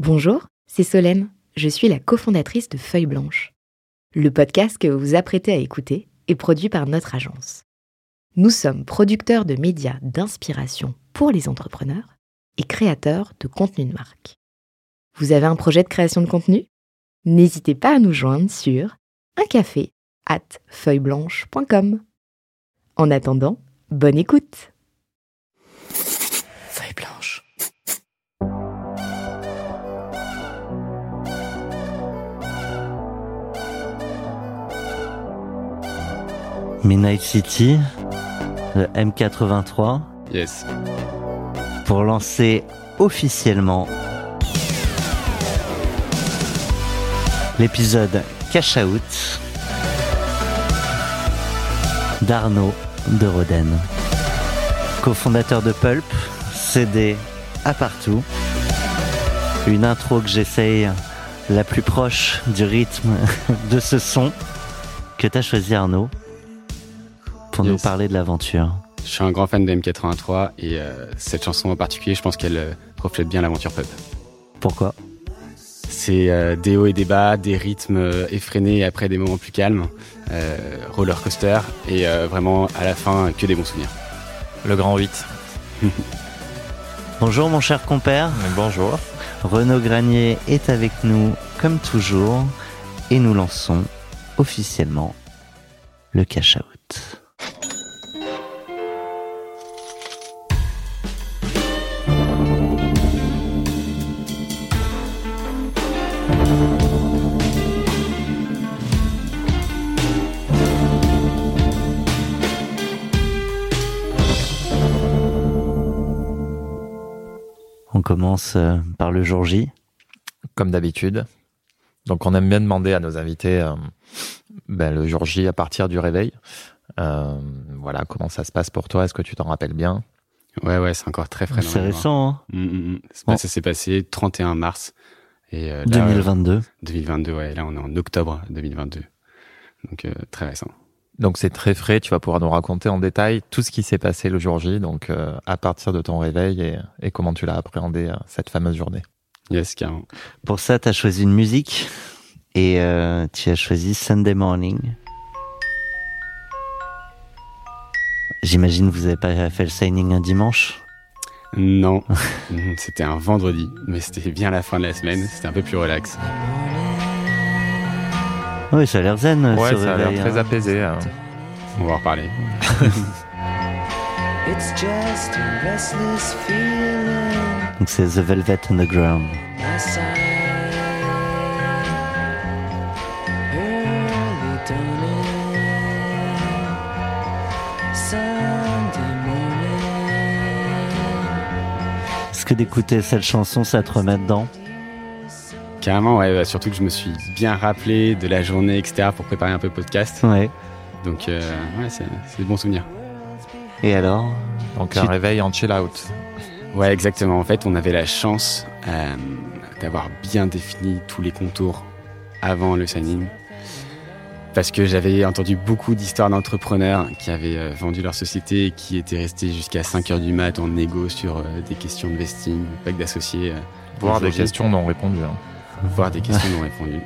Bonjour, c'est Solène. Je suis la cofondatrice de Feuille Blanche. Le podcast que vous apprêtez à écouter est produit par notre agence. Nous sommes producteurs de médias d'inspiration pour les entrepreneurs et créateurs de contenu de marque. Vous avez un projet de création de contenu? N'hésitez pas à nous joindre sur un café at feuilleblanche.com. En attendant, bonne écoute Feuille blanche. Midnight City, le M83, Yes. pour lancer officiellement l'épisode Cash Out d'Arnaud de Roden, cofondateur de Pulp, CD à partout. Une intro que j'essaye la plus proche du rythme de ce son que t'as choisi Arnaud pour nous parler de l'aventure. Je suis un grand fan de M83 et euh, cette chanson en particulier, je pense qu'elle euh, reflète bien l'aventure pub. Pourquoi? C'est euh, des hauts et des bas, des rythmes effrénés et après des moments plus calmes, euh, roller coaster et euh, vraiment à la fin que des bons souvenirs. Le grand 8. Bonjour mon cher compère, Bonjour. Renaud Granier est avec nous comme toujours et nous lançons officiellement le cash out. Commence euh, par le jour J. Comme d'habitude. Donc, on aime bien demander à nos invités euh, ben, le jour J à partir du réveil. Euh, voilà, comment ça se passe pour toi? Est-ce que tu t'en rappelles bien? Ouais, ouais, c'est encore très frais. C'est récent, hein Mm, mm, mm. Bon. pas- Ça s'est passé 31 mars. Et euh, là, 2022. euh, 2022, ouais. Là, on est en octobre 2022. Donc, euh, très récent. Donc, c'est très frais. Tu vas pouvoir nous raconter en détail tout ce qui s'est passé le jour J, donc euh, à partir de ton réveil et, et comment tu l'as appréhendé euh, cette fameuse journée. Yes, carrément. Pour ça, tu as choisi une musique et euh, tu as choisi Sunday Morning. J'imagine que vous n'avez pas fait le signing un dimanche? Non, c'était un vendredi, mais c'était bien la fin de la semaine, c'était un peu plus relax. Oui, ça a l'air zen. Ouais, ce ça a l'air très hein. apaisé. hein. On va en reparler. It's just a restless feeling Donc c'est The Velvet Underground. Est-ce que d'écouter cette chanson, ça te remet dedans? Carrément, ouais, bah, surtout que je me suis bien rappelé de la journée, etc., pour préparer un peu le podcast. Ouais. Donc, euh, ouais, c'est des bons souvenirs. Et alors? Donc, Tu- un réveil en chill out. Ouais, exactement. En fait, on avait la chance euh, d'avoir bien défini tous les contours avant le signing. Parce que j'avais entendu beaucoup d'histoires d'entrepreneurs qui avaient euh, vendu leur société et qui étaient restés jusqu'à 5 heures du mat en négo sur des questions de vesting, pas que d'associés. Voir le des questions non répondues. hein. Voir des questions non répondues.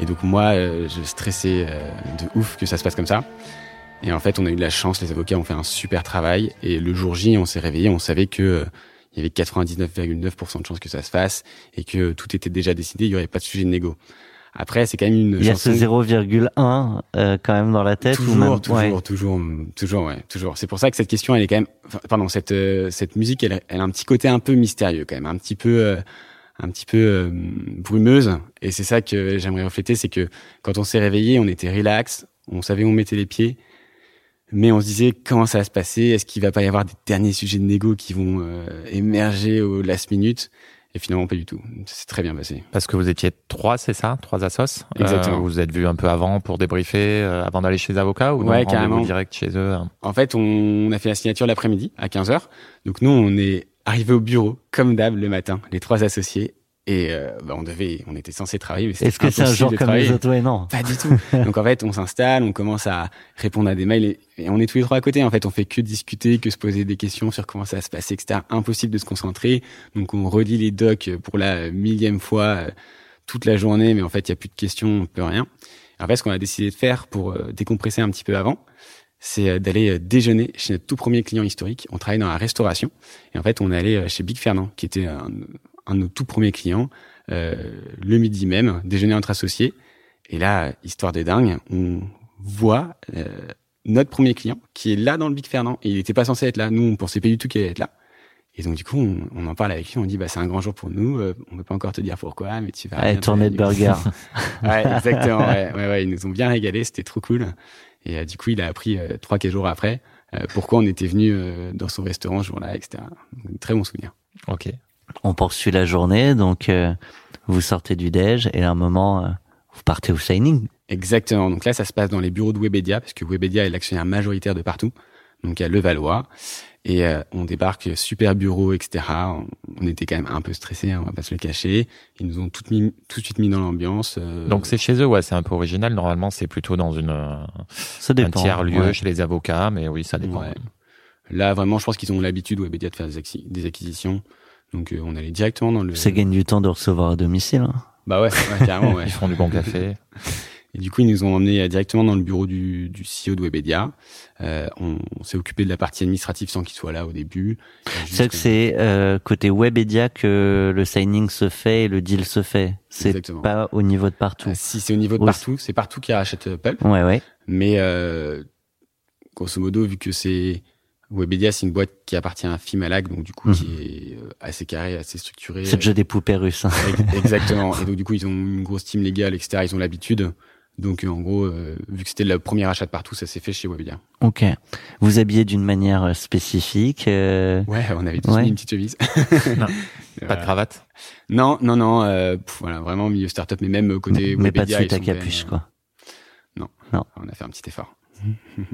Et donc moi, euh, je stressais euh, de ouf que ça se passe comme ça. Et en fait, on a eu de la chance, les avocats ont fait un super travail. Et le jour J, on s'est réveillé, on savait que euh, il y avait 99,9% de chances que ça se fasse et que tout était déjà décidé, il y aurait pas de sujet de négo. Après, c'est quand même une Il y a ce 0,1 euh, quand même dans la tête Toujours, ou même toujours, ouais. toujours, toujours, ouais, toujours. C'est pour ça que cette question, elle est quand même, enfin, pardon, cette euh, cette musique, elle, elle a un petit côté un peu mystérieux quand même, un petit peu, euh, un petit peu euh, brumeuse. Et c'est ça que j'aimerais refléter, c'est que quand on s'est réveillé, on était relax, on savait où on mettait les pieds, mais on se disait comment ça va se passer, est-ce qu'il va pas y avoir des derniers sujets de négo qui vont euh, émerger au last minute? Et finalement, pas du tout. C'est très bien passé. Parce que vous étiez trois, c'est ça? Trois assos? Exactement. Euh, vous vous êtes vus un peu avant pour débriefer, euh, avant d'aller chez les avocats ou Ouais, carrément. direct chez eux hein? En fait, on a fait la signature l'après-midi à 15h. Donc nous, on est arrivé au bureau comme d'hab le matin, les trois associés, Et euh, bah, on devait, on était censé travailler. Est-ce que c'est un jour de comme les autres Ouais, non. Pas du tout. Donc en fait, on s'installe, on commence à répondre à des mails et, et on est tous les trois à côté. En fait, on fait que discuter, que se poser des questions sur comment ça se passer, etc. Impossible de se concentrer. Donc on relit les docs pour la millième fois euh, toute la journée, mais en fait, il y a plus de questions, on peut rien. En fait, ce qu'on a décidé de faire pour euh, décompresser un petit peu avant, c'est euh, d'aller euh, déjeuner chez notre tout premier client historique. On travaille dans la restauration et en fait, on est allé euh, chez Big Fernand, qui était un, un de nos tout premiers clients, euh, le midi même, déjeuner entre associés. Et là, histoire de dingue, on voit euh, notre premier client qui est là dans le Big Fernand et il n'était pas censé être là. Nous, on pensait pas du tout qu'il allait être là. Et donc du coup, on, on en parle avec lui, on dit bah c'est un grand jour pour nous. euh, on peut pas encore te dire pourquoi, mais tu vas. Ouais, tournée de burger. Ouais, exactement. ouais, ouais, ouais, ils nous ont bien régalé, c'était trop cool. Et euh, du coup, il a appris euh, trois quatre jours après euh, pourquoi on était venu euh, dans son restaurant ce jour-là, etc. Donc, Très bon souvenir. Ok. On poursuit la journée, donc euh, vous sortez du déj et à un moment, euh, vous partez au signing. Exactement. Donc là, ça se passe dans les bureaux de Webedia, parce que Webedia est l'actionnaire majoritaire de partout. Donc à Levallois. Et euh, on débarque, super bureau, etc. On, on était quand même un peu stressés, hein, on va pas se le cacher. Ils nous ont tout, mis, tout de suite mis dans l'ambiance. euh, Donc c'est chez eux, ouais, c'est un peu original. Normalement, c'est plutôt dans une un tiers lieu ouais. chez les avocats, mais oui, ça dépend. Ouais. Là, vraiment, je pense qu'ils ont l'habitude, Webedia, de faire des, acquis- des acquisitions. Donc euh, on allait directement dans le... Ça gagne du temps de recevoir à domicile. hein. Bah ouais, ouais carrément, ouais. Ils font du bon café. Et du coup, ils nous ont emmenés euh, directement dans le bureau du, du CEO de Webedia. Euh, on on s'est occupé de la partie administrative sans qu'il soit là au début. C'est vrai que c'est euh, côté Webedia que le signing se fait et le deal se fait. C'est pas au niveau de partout. euh, si c'est au niveau de partout, c'est partout qui rachète euh, Pulp. Ouais, ouais. Mais euh, grosso modo, vu que c'est Webedia, c'est une boîte qui appartient à Fimalac, donc du coup Mhm. qui est euh, assez carré, assez structuré. C'est le jeu des poupées russes. hein. Ex- Exactement. Et donc du coup, ils ont une grosse team légale, etc. Ils ont l'habitude. Donc euh, en gros, euh, vu que c'était le premier achat de partout, ça s'est fait chez Webedia. Ok. Vous habillez d'une manière euh, spécifique. euh, Ouais, on avait tous Ouais. mis une petite chemise. Non. Euh, Pas de cravate? Non, non, non. euh, pff, voilà, vraiment milieu startup, mais même côté mais pas de Webedia, suite à capuche, quoi. euh, On a fait un petit effort.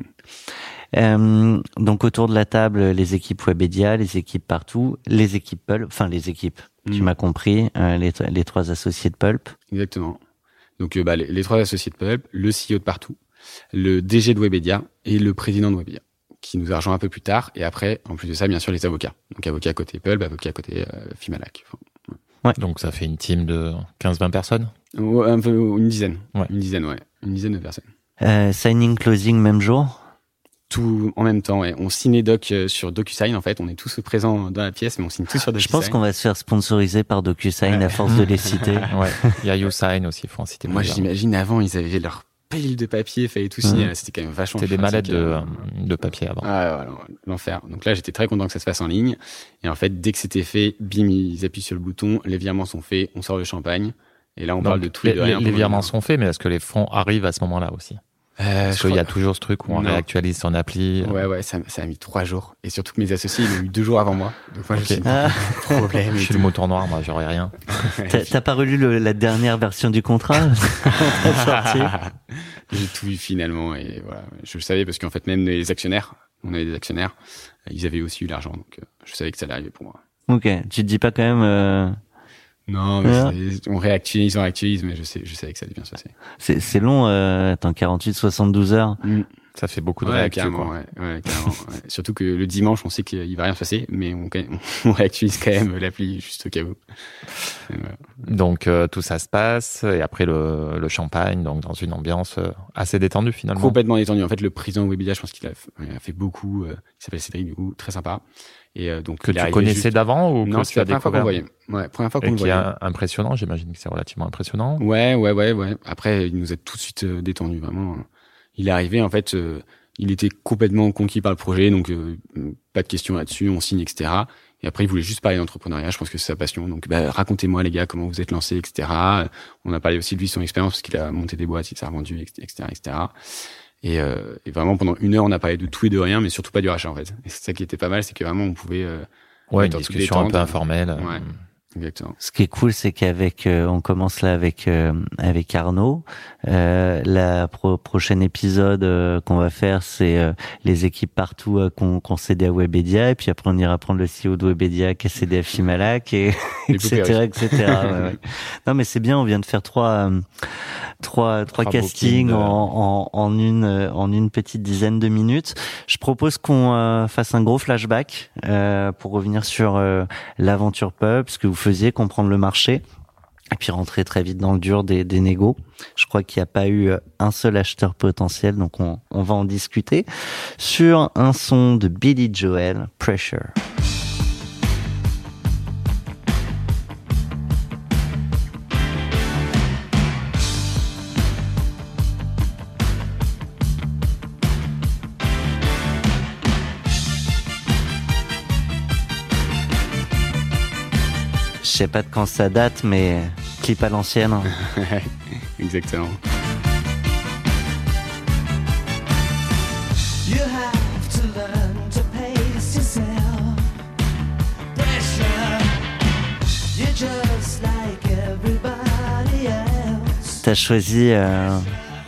Euh, donc autour de la table, les équipes Webedia, les équipes partout, les équipes Pulp, enfin les équipes, tu Mm. m'as compris, euh, les, les trois associés de Pulp. Exactement. Donc euh, bah, les, les trois associés de Pulp, le CEO de partout, le DG de Webedia et le président de Webedia, qui nous a rejoint un peu plus tard. Et après, en plus de ça, bien sûr, les avocats. Donc avocats côté Pulp, avocats côté euh, Fimalac. Enfin, Donc ça fait une team de 15-20 personnes? ouais, un peu, une dizaine. Ouais. Une dizaine, ouais. Une dizaine de personnes. Euh, signing, closing, même jour? Tout en même temps, ouais. On signe les docs euh, sur DocuSign, en fait. On est tous présents dans la pièce, mais on signe tous sur Je DocuSign. pense qu'on va se faire sponsoriser par DocuSign Ouais. à force de les citer. Ouais. Il y a YouSign aussi, faut en citer Moi, j'imagine avant, ils avaient leur pile de papier, fallait tout signer. Là, C'était quand même vachement C'était des mallettes de, euh. de papier avant. Ah, voilà, l'enfer. Donc là, j'étais très content que ça se fasse en ligne. Et en fait, dès que c'était fait, bim, ils appuient sur le bouton, les virements sont faits, on sort le champagne. Et là, on Donc, parle de tout les, de rien. les- virements sont faits, mais est-ce que les fonds arrivent à ce moment-là aussi? Euh, Parce qu'il y a toujours ce truc où on Non. réactualise son appli. Ouais, ouais, ça, ça a mis trois jours. Et surtout que mes associés, ils l'ont eu deux jours avant moi. Donc moi, Ok. je suis Ah, problème. Je suis le mouton noir, moi, j'aurais rien. T'as pas relu le- la dernière version du contrat? J'ai tout vu finalement. Et voilà, je le savais parce qu'en fait, même les actionnaires, on avait des actionnaires, ils avaient aussi eu l'argent. Donc euh, je savais que ça allait arriver pour moi. Ok, tu te dis pas quand même... euh, Non, mais c'est- on réactualise, on réactualise, mais je, sais, je savais que ça se passer. C'est c'est long, euh, attends, 48, 72 heures. Ça fait beaucoup de Ouais, quoi. ouais, ouais. Surtout que le dimanche, on sait qu'il va rien se passer, mais on, on réactualise quand même l'appli juste au cas où. Voilà. Donc euh, tout ça se passe et après le, le champagne, donc dans une ambiance euh, assez détendue finalement. Complètement détendu. En fait, le président de Webedia, je pense qu'il a, fait beaucoup. euh, il s'appelle Cédric, du coup, très sympa. Et euh, donc, Que tu connaissais juste- d'avant ou Non, que tu as la première fois qu'on le découvert voyait. Ouais, première fois qu'on et le qui est voyait. impressionnant, j'imagine que c'est relativement impressionnant. Ouais, ouais, ouais, ouais. Après, il nous a tout de suite détendu, vraiment. Il est arrivé, en fait, euh, il était complètement conquis par le projet, donc euh, pas de questions là-dessus, on signe, etc. Et après, il voulait juste parler d'entrepreneuriat, je pense que c'est sa passion. Donc, bah, racontez-moi, les gars, comment vous êtes lancés, etc. On a parlé aussi de lui, son expérience, parce qu'il a monté des boîtes, il s'est revendu, etc., etc. Et, euh, et vraiment, pendant une heure, on a parlé de tout et de rien, mais surtout pas du rachat, en fait. Et c'est ça qui était pas mal, c'est que vraiment, on pouvait... euh, Ouais, une discussion un peu informelle. Ouais. Exactement. Ce qui est cool, c'est qu'avec, euh, on commence là avec euh, avec Arnaud. Euh, la pro- prochaine épisode euh, qu'on va faire, c'est euh, les équipes partout euh, qu'on qu'on cédé à Webedia, et puis après on ira prendre le CEO de Webedia qui a cédé à Fimalac, et etc. etc. Ouais, ouais. Non, mais c'est bien. On vient de faire trois euh, trois trois castings en, en en une euh, en une petite dizaine de minutes. Je propose qu'on euh, fasse un gros flashback euh, pour revenir sur euh, l'aventure pub, ce que vous faisiez, comprendre le marché, et puis rentrer très vite dans le dur des, des négos. Je crois qu'il n'y a pas eu euh, un seul acheteur potentiel, donc on, on va en discuter sur un son de Billy Joel, Pressure. Sais pas de quand ça date, mais clip à l'ancienne. Exactement. T'as choisi euh,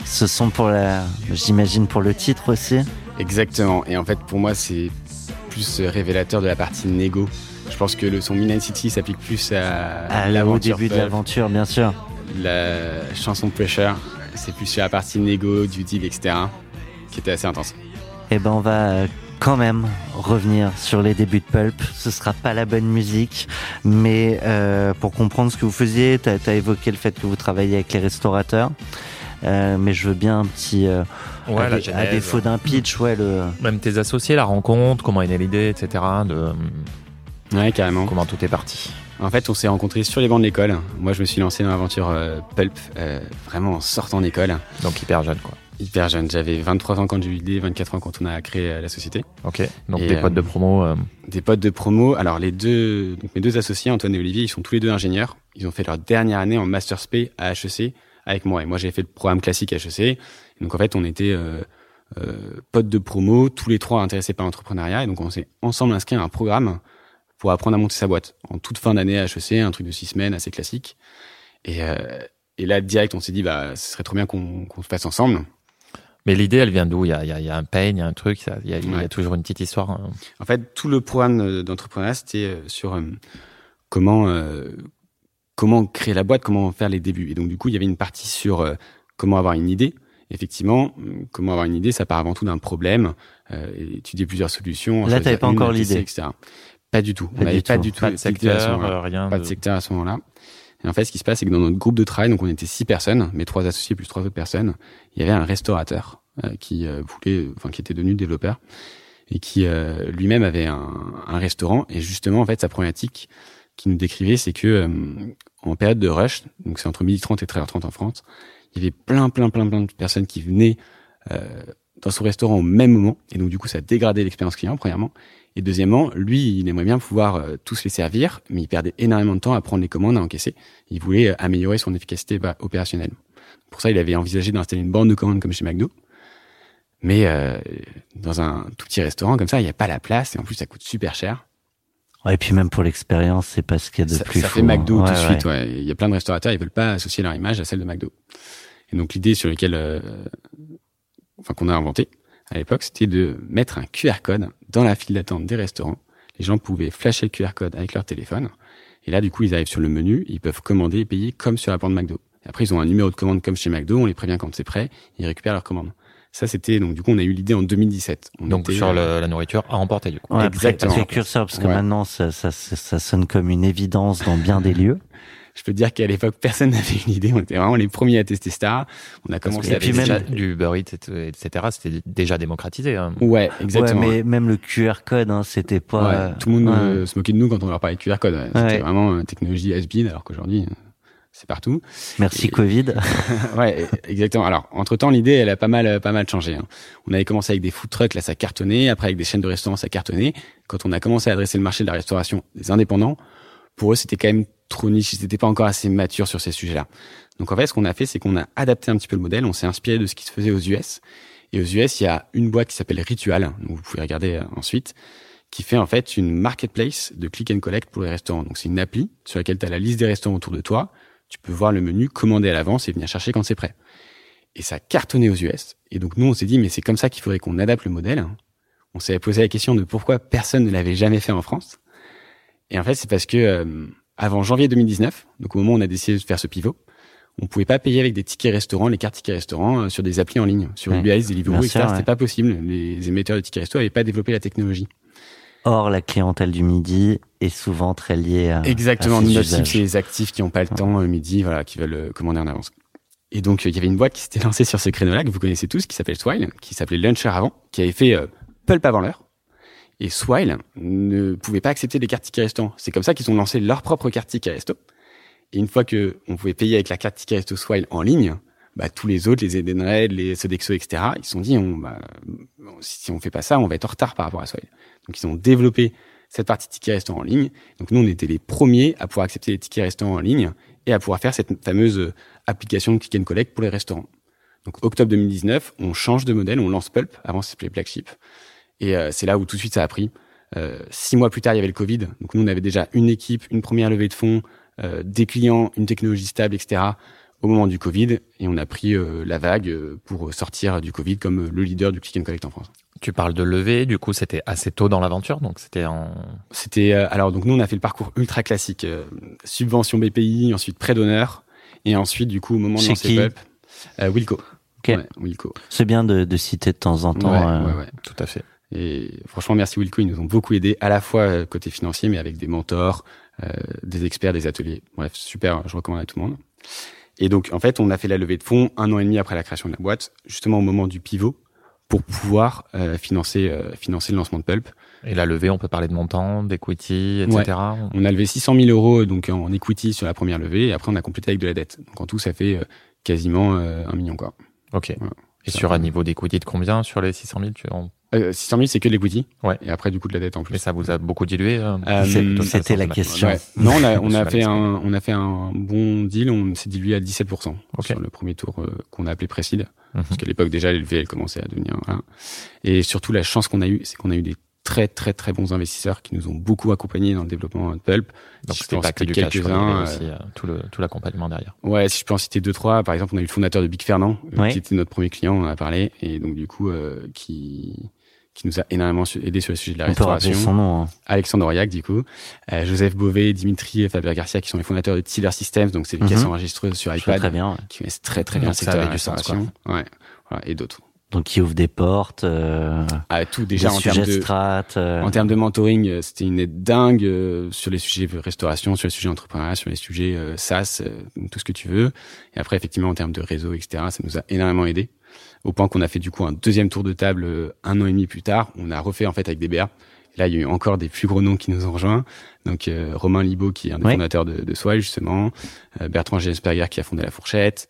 ce son pour la, j'imagine pour le titre aussi. Exactement. Et en fait, pour moi, c'est plus révélateur de la partie négo. Je pense que le son Midnight City s'applique plus à, au l'aventure début de l'aventure, bien sûr. La chanson Pressure, c'est plus sur la partie négo, du deal, etc. qui était assez intense. Eh ben, on va euh, quand même revenir sur les débuts de Pulp. Ce sera pas la bonne musique, mais euh, pour comprendre ce que vous faisiez, t'as as évoqué le fait que vous travaillez avec les restaurateurs. Euh, mais je veux bien un petit, euh, Ouais, à, à défaut d'un pitch, ouais, le, Même tes associés, la rencontre, comment est née l'idée, etc. De Ouais, carrément. comment tout est parti. En fait, on s'est rencontrés sur les bancs de l'école. Moi, je me suis lancé dans l'aventure euh, Pulp, euh, vraiment en sortant d'école. Donc hyper jeune, quoi. Hyper jeune. J'avais 23 ans quand j'ai eu l'idée, 24 ans quand on a créé euh, la société. Ok. Donc Et, des euh, potes de promo. euh, Des potes de promo. Alors, les deux, donc mes deux associés, Antoine et Olivier, ils sont tous les deux ingénieurs. Ils ont fait leur dernière année en Master Spé à HEC avec moi. Et moi, j'ai fait le programme classique HEC. Et donc, en fait, on était euh, euh, potes de promo, tous les trois intéressés par l'entrepreneuriat. Et donc, on s'est ensemble inscrits à un programme pour apprendre à monter sa boîte. En toute fin d'année à HEC, un truc de six semaines assez classique. Et, euh, et là, direct, on s'est dit, bah, ce serait trop bien qu'on qu'on se fasse ensemble. Mais l'idée, elle vient d'où? Il y a, il il y a un pain, il y a un truc, ça- il y a, il y a toujours une petite histoire. hein. En fait, tout le programme euh, d'entrepreneuriat, c'était euh, sur euh, comment euh, comment créer la boîte, comment faire les débuts. Et donc, du coup, il y avait une partie sur euh, comment avoir une idée. Effectivement, comment avoir une idée, ça part avant tout d'un problème, euh, étudier plusieurs solutions. Là, t'avais pas encore l'idée. etc. Pas du tout. Pas on du pas tout. du tout Pas de secteur, moment-là. euh, rien. Pas de secteur à ce moment-là. Et en fait, ce qui se passe, c'est que dans notre groupe de travail, donc on était six personnes, mes trois associés plus trois autres personnes, il y avait un restaurateur euh, qui euh, voulait, enfin qui était devenu développeur et qui euh, lui-même avait un, un restaurant. Et justement, en fait, sa problématique qu'il nous décrivait, c'est que euh, en période de rush, donc c'est entre 12h30 et 13h30 en France, il y avait plein, plein, plein, plein de personnes qui venaient euh, dans son restaurant au même moment. Et donc, du coup, ça dégradait l'expérience client, premièrement. Et deuxièmement, lui, il aimerait bien pouvoir euh, tous les servir, mais il perdait énormément de temps à prendre les commandes, à encaisser. Il voulait euh, améliorer son efficacité bah, opérationnelle. Pour ça, il avait envisagé d'installer une bande de commandes comme chez McDo. Mais euh, dans un tout petit restaurant comme ça, il n'y a pas la place et en plus, ça coûte super cher. Ouais, et puis même pour l'expérience, c'est pas ce qu'il y a de ça, plus ça fou, fait McDo hein. tout de Ouais, suite. ouais. Ouais. Il y a plein de restaurateurs, ils veulent pas associer leur image à celle de McDo. Et donc l'idée sur laquelle, euh, enfin qu'on a inventé à l'époque, c'était de mettre un QR code dans la file d'attente des restaurants. Les gens pouvaient flasher le QR code avec leur téléphone. Et là, du coup, ils arrivent sur le menu, ils peuvent commander et payer comme sur la bande McDo. Et après, ils ont un numéro de commande comme chez McDo, on les prévient quand c'est prêt, ils récupèrent leur commande. Ça, c'était donc du coup, on a eu l'idée en 2017. On Donc était, sur euh, le- la nourriture à emporter du coup. Ouais, Exactement. Exactement. précurseur, parce que Ouais. maintenant, ça, ça, ça sonne comme une évidence dans bien des lieux. Je peux te dire qu'à l'époque, personne n'avait une idée. On était vraiment les premiers à tester ça. On a commencé Et avec puis même- du Uber Eats, etc. C'était déjà démocratisé. hein. Ouais, exactement. Ouais, mais même le QR code, hein, c'était pas. Ouais, euh, tout le monde ouais. euh, se moquait de nous quand on leur parlait de QR code. C'était vraiment euh, technologie has-been, alors qu'aujourd'hui, euh, c'est partout. Merci Et- Covid. ouais, e- exactement. Alors, entre-temps, l'idée, elle a pas mal, pas mal changé. hein. On avait commencé avec des food trucks, là, ça cartonnait. Après, avec des chaînes de restaurants, ça cartonnait. Quand on a commencé à adresser le marché de la restauration des indépendants, pour eux, c'était quand même trop niche. Ils n'étaient pas encore assez matures sur ces sujets-là. Donc, en fait, ce qu'on a fait, c'est qu'on a adapté un petit peu le modèle. On s'est inspiré de ce qui se faisait aux US. Et aux US, il y a une boîte qui s'appelle Ritual, donc vous pouvez regarder euh, ensuite, qui fait en fait une marketplace de click and collect pour les restaurants. Donc c'est une appli sur laquelle tu as la liste des restaurants autour de toi. Tu peux voir le menu, commander à l'avance et venir chercher quand c'est prêt. Et ça a cartonné aux US. Et donc nous, on s'est dit, mais c'est comme ça qu'il faudrait qu'on adapte le modèle. On s'est posé la question de pourquoi personne ne l'avait jamais fait en France. Et en fait, c'est parce que euh, avant janvier 2019, donc au moment où on a décidé de faire ce pivot, on pouvait pas payer avec des tickets restaurants, les cartes tickets restaurants euh, sur des applis en ligne, sur Ouais. Eats, Deliveroo, etc. sûr, C'était ouais. pas possible. Les émetteurs de tickets resto avaient pas développé la technologie. Or, la clientèle du midi est souvent très liée à. Exactement. à notre cible, c'est les actifs qui n'ont pas le temps euh, midi, voilà, qui veulent euh, commander en avance. Et donc, euh, il y avait une boîte qui s'était lancée sur ce créneau-là, que vous connaissez tous, qui s'appelle Swile, qui s'appelait Luncher avant, qui avait fait euh, Pulp avant l'heure. Et Swile ne pouvait pas accepter les cartes tickets restaurants. C'est comme ça qu'ils ont lancé leur propre carte ticket resto. Et une fois que on pouvait payer avec la carte ticket resto Swile en ligne, bah, tous les autres, les Edenred, les Sodexo, etc., ils se sont dit, on, bah, si on fait pas ça, on va être en retard par rapport à Swile. Donc, ils ont développé cette partie ticket restaurant en ligne. Donc, nous, on était les premiers à pouvoir accepter les tickets restaurants en ligne et à pouvoir faire cette fameuse euh, application click and collect pour les restaurants. Donc, octobre 2019, on change de modèle, on lance Pulp. Avant, ça s'appelait Flagship. Et euh, c'est là où tout de suite ça a pris. Euh, six mois plus tard, il y avait le Covid. Donc nous, on avait déjà une équipe, une première levée de fonds, euh, des clients, une technologie stable, etc. Au moment du Covid, et on a pris euh, la vague euh, pour sortir du Covid comme euh, le leader du click and collect en France. Tu parles de levée, du coup, c'était assez tôt dans l'aventure, donc c'était en. C'était euh, alors donc nous on a fait le parcours ultra classique, euh, subvention BPI, ensuite prêt d'honneur, et ensuite du coup au moment de qui euh, Wilco. Ok. Ouais, Wilco. C'est bien de, de citer de temps en temps. Ouais, euh, ouais, ouais. Tout à fait. Et franchement, merci Wilco, ils nous ont beaucoup aidés, à la fois euh, côté financier, mais avec des mentors, euh, des experts, des ateliers. Bref, super, je recommande à tout le monde. Et donc, en fait, on a fait la levée de fonds un an et demi après la création de la boîte, justement au moment du pivot, pour pouvoir euh, financer, euh, financer le lancement de Pulp. Et la levée, on peut parler de montant, d'equity, etc. On a levé 600 000 euros donc en equity sur la première levée, et après on a complété avec de la dette. Donc en tout, ça fait euh, quasiment euh, un million quoi. Ok. Voilà. Et Ça sur un niveau d'equity de combien sur les 600 000 tu... en- Euh, 600 000, c'est que de l'equity. Ouais. Et après, du coup, de la dette en plus. Mais ça vous a beaucoup dilué euh, Euh, C'était la question. Ouais. Non, on a, on a fait un, on a fait un bon deal. On s'est dilué à 17% Ok. sur le premier tour euh, qu'on a appelé Précide. Mhm. Parce qu'à l'époque, déjà, les levées, elles commençaient à devenir, voilà. Et surtout, la chance qu'on a eue, c'est qu'on a eu des très, très, très bons investisseurs qui nous ont beaucoup accompagnés dans le développement de Pulp. Donc Si c'était pas que du quelques-uns, euh, aussi euh, tout le tout l'accompagnement derrière. Ouais, si je peux en citer deux, trois. Par exemple, on a eu le fondateur de Big Fernand, euh, Ouais. qui était notre premier client, on en a parlé. Et donc, du coup, euh, qui, qui nous a énormément aidé sur le sujet de la On peut restauration. son nom. hein. Alexandre Auriac, du coup, euh, Joseph Beauvais, Dimitri et Fabien Garcia, qui sont les fondateurs de Tiller Systems, donc c'est les Mhm. caisses enregistreuses sur iPad, très bien. ouais. qui connaissent très très bien le secteur de la restauration. Ouais, voilà, et d'autres. Donc, qui ouvre des portes. euh, Ah, tout déjà des en termes de, strat. euh, en termes de mentoring, euh, c'était une aide dingue euh, sur les sujets restauration, sur les sujets entrepreneuriat, sur les sujets euh, SaaS, euh, tout ce que tu veux. Et après, effectivement, en termes de réseau, etc., ça nous a énormément aidé. Au point qu'on a fait du coup un deuxième tour de table euh, un an et demi plus tard. On a refait en fait avec des. Et là, il y a eu encore des plus gros noms qui nous ont rejoints. Donc euh, Romain Libaud, qui est un des fondateurs de, de Swile, justement. Euh, Bertrand Gensperger, qui a fondé La Fourchette.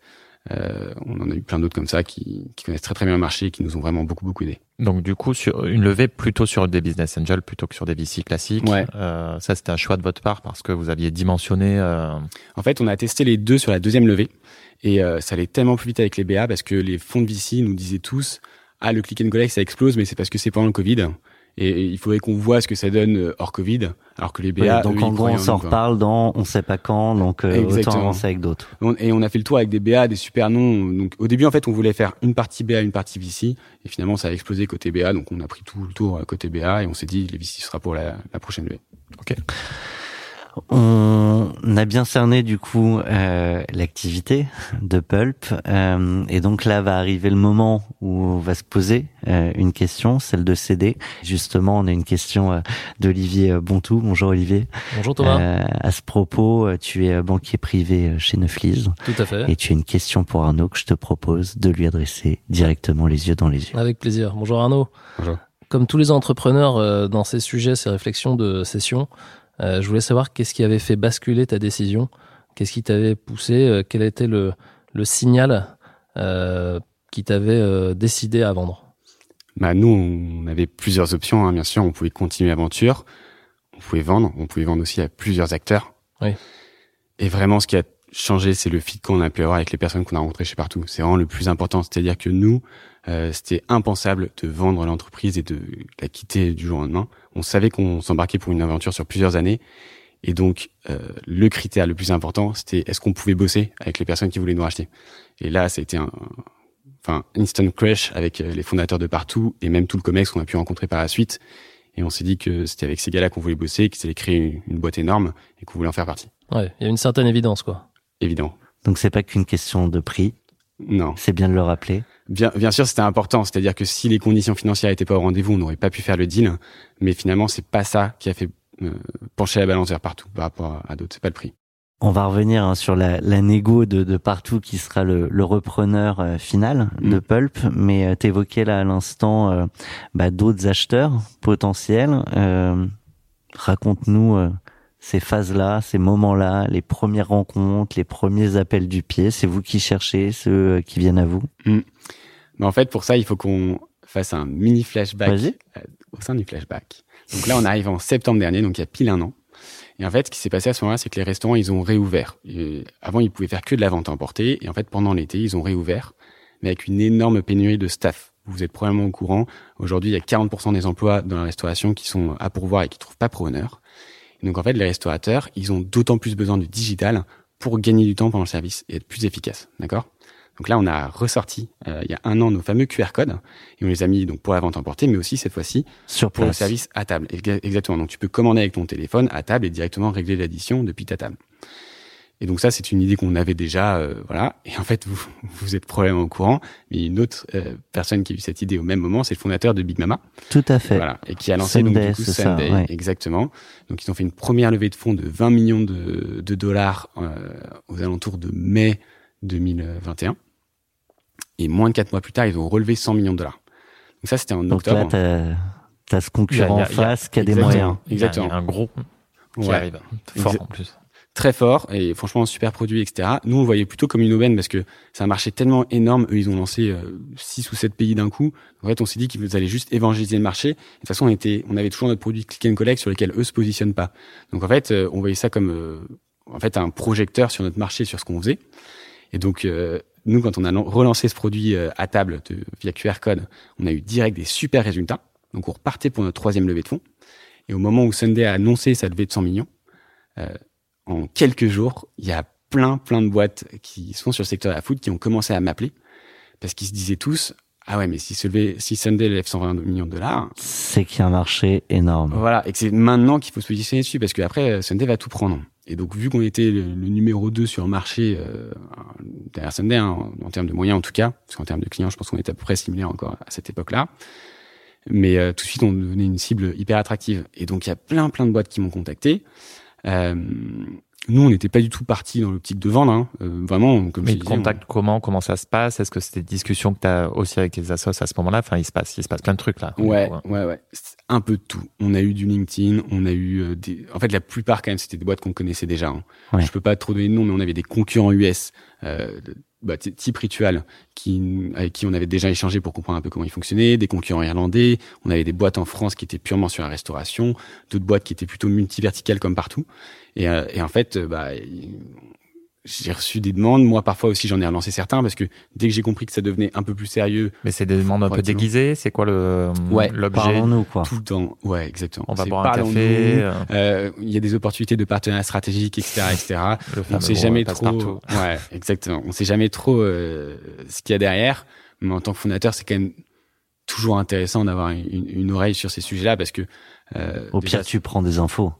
Euh, on en a eu plein d'autres comme ça qui, qui connaissent très très bien le marché et qui nous ont vraiment beaucoup beaucoup aidé. Donc du coup, sur une levée plutôt sur des business angels plutôt que sur des VC classiques. Ouais. Euh, ça, c'était un choix de votre part parce que vous aviez dimensionné. euh, En fait, on a testé les deux sur la deuxième levée et euh, ça allait tellement plus vite avec les BA parce que les fonds de VC nous disaient tous ah le click and collect ça explose mais c'est parce que c'est pendant le Covid et, il faudrait qu'on voit ce que ça donne euh, hors Covid alors que les BA ouais, donc, eux, en gros, on en s'en reparle dans on sait pas quand. Donc, euh, autant avancer avec d'autres. Et on a fait le tour avec des BA des super noms. Donc au début en fait on voulait faire une partie BA une partie VC et finalement ça a explosé côté BA donc on a pris tout le tour euh, côté BA et on s'est dit les VC ce sera pour la, la prochaine levée On a bien cerné du coup euh, l'activité de Pulp euh, et donc là va arriver le moment où va se poser euh, une question, celle de CD. Justement, on a une question euh, d'Olivier Bontou. Bonjour Olivier. Bonjour Thomas, Euh, à ce propos, tu es banquier privé chez Neuflis tout à fait. et tu as une question pour Arnaud que je te propose de lui adresser directement les yeux dans les yeux. Avec plaisir. Bonjour Arnaud. Bonjour. Comme tous les entrepreneurs euh, dans ces sujets, ces réflexions de session, euh, je voulais savoir qu'est-ce qui avait fait basculer ta décision, qu'est-ce qui t'avait poussé, euh, quel était le, le signal euh, qui t'avait euh, décidé à vendre? Bah nous, on avait plusieurs options. Hein, bien sûr, on pouvait continuer l'aventure, on pouvait vendre, on pouvait vendre aussi à plusieurs acteurs. Oui. Et vraiment, ce qui a changé, c'est le fit qu'on a pu avoir avec les personnes qu'on a rencontrées chez Partout. C'est vraiment le plus important. C'est-à-dire que nous, euh, c'était impensable de vendre l'entreprise et de la quitter du jour au lendemain. On savait qu'on s'embarquait pour une aventure sur plusieurs années. Et donc, euh, le critère le plus important, c'était est-ce qu'on pouvait bosser avec les personnes qui voulaient nous racheter? Et là, ça a été un, enfin, instant crush avec euh, les fondateurs de partout et même tout le comex qu'on a pu rencontrer par la suite. Et on s'est dit que c'était avec ces gars-là qu'on voulait bosser, qu'ils allaient créer une, une boîte énorme et qu'on voulait en faire partie. Ouais, il y a une certaine évidence, quoi. Évidemment. Donc c'est pas qu'une question de prix, Non. c'est bien de le rappeler. Bien, bien sûr, c'était important. C'est-à-dire que si les conditions financières n'étaient pas au rendez-vous, on n'aurait pas pu faire le deal. Mais finalement, c'est pas ça qui a fait euh, pencher la balance vers partout par rapport à d'autres. C'est pas le prix. On va revenir hein, sur la, la négo de, de partout qui sera le, le repreneur euh, final de Mm. Pulp, mais euh, t'évoquais là à l'instant euh, bah, d'autres acheteurs potentiels. Euh, Raconte-nous euh, ces phases-là, ces moments-là, les premières rencontres, les premiers appels du pied. C'est vous qui cherchez ceux euh, qui viennent à vous? Mais en fait, pour ça, il faut qu'on fasse un mini flashback euh, au sein du flashback. Donc là, on arrive en septembre dernier, donc il y a pile un an. Et en fait, ce qui s'est passé à ce moment-là, c'est que les restaurants, ils ont réouvert. Et avant, ils pouvaient faire que de la vente à emporter. Et en fait, pendant l'été, ils ont réouvert, mais avec une énorme pénurie de staff. Vous êtes probablement au courant. Aujourd'hui, il y a 40% des emplois dans la restauration qui sont à pourvoir et qui trouvent pas preneur. Donc, en fait, les restaurateurs, ils ont d'autant plus besoin du digital pour gagner du temps pendant le service et être plus efficaces. D'accord? Donc là, on a ressorti, euh, il y a un an, nos fameux QR codes. Et on les a mis donc pour la vente emportée, mais aussi, cette fois-ci, Sur pour le service à table. Exa- Exactement. Donc tu peux commander avec ton téléphone à table et directement régler l'addition depuis ta table. Et donc ça, c'est une idée qu'on avait déjà, euh, voilà. Et en fait, vous, vous êtes probablement au courant, mais une autre euh, personne qui a eu cette idée au même moment, c'est le fondateur de Big Mama, Tout à fait. voilà, et qui a lancé donc Sunday, du coup ça, Sunday, ouais. exactement. Donc ils ont fait une première levée de fonds de 20 millions de, de dollars euh, aux alentours de mai 2021. Et moins de quatre mois plus tard, ils ont relevé 100 millions de dollars. Donc ça, c'était en Donc octobre. là, t'as t'as ce concurrent en face qui a des moyens. Exactement. Il y a un gros qui Ouais. arrive. Fort en plus. Très fort et franchement super produit etc nous on voyait plutôt comme une aubaine parce que c'est un marché tellement énorme. Eux ils ont lancé euh, six ou sept pays d'un coup. En fait on s'est dit qu'ils allaient juste évangéliser le marché. De toute façon on était on avait toujours notre produit click and collect sur lequel eux se positionnent pas. Donc en fait euh, on voyait ça comme euh, en fait un projecteur sur notre marché sur ce qu'on faisait. Et donc euh, nous quand on a lan- relancé ce produit euh, à table de, via QR code on a eu direct des super résultats. Donc on repartait pour notre troisième levée de fonds. Et au moment où Sunday a annoncé sa levée de 100 millions euh, en quelques jours, il y a plein, plein de boîtes qui sont sur le secteur de la food qui ont commencé à m'appeler parce qu'ils se disaient tous, ah ouais, mais si, levait, si Sunday lève 120 millions de dollars, C'est qu'il y a un marché énorme. voilà, et que c'est maintenant qu'il faut se positionner dessus parce qu'après, Sunday va tout prendre. Et donc, vu qu'on était le, le numéro 2 sur le marché euh, derrière Sunday, hein, en, en termes de moyens en tout cas, parce qu'en termes de clients, je pense qu'on était à peu près similaire encore à cette époque-là. Mais euh, tout de suite, on devenait une cible hyper attractive. Et donc, il y a plein, plein de boîtes qui m'ont contacté. Euh, nous, on n'était pas du tout parti dans l'optique de vendre. Hein. Euh, vraiment, comme Mais on- contactent comment Comment ça se passe? Est-ce que c'est des discussions que tu as aussi avec les assos à ce moment-là? Enfin, il se passe, il se passe plein de trucs là. Ouais, ouais, ouais. Un peu de tout. On a eu du LinkedIn, on a eu euh, des. En fait, la plupart quand même, c'était des boîtes qu'on connaissait déjà. Hein. Ouais. Je peux pas trop donner de nom, mais on avait des concurrents US, euh, bah, type Ritual, qui avec qui on avait déjà échangé pour comprendre un peu comment ils fonctionnaient. Des concurrents irlandais. On avait des boîtes en France qui étaient purement sur la restauration, d'autres boîtes qui étaient plutôt multiverticales comme partout. Et, euh, et en fait, euh, bah. J'ai reçu des demandes, moi parfois aussi j'en ai relancé certains parce que dès que j'ai compris que ça devenait un peu plus sérieux, Mais c'est des demandes un peu déguisées. C'est quoi le Ouais, l'objet Parlons-nous, quoi. tout le temps, ouais exactement. On va boire un café. euh, Euh, il y a des opportunités de partenariat stratégique, etc., etc. On sait jamais trop. Ouais, exactement. On sait jamais trop euh, ce qu'il y a derrière. Mais en tant que fondateur, c'est quand même toujours intéressant d'avoir une, une oreille sur ces sujets-là parce que. Euh, Au déjà, pire, tu prends des infos.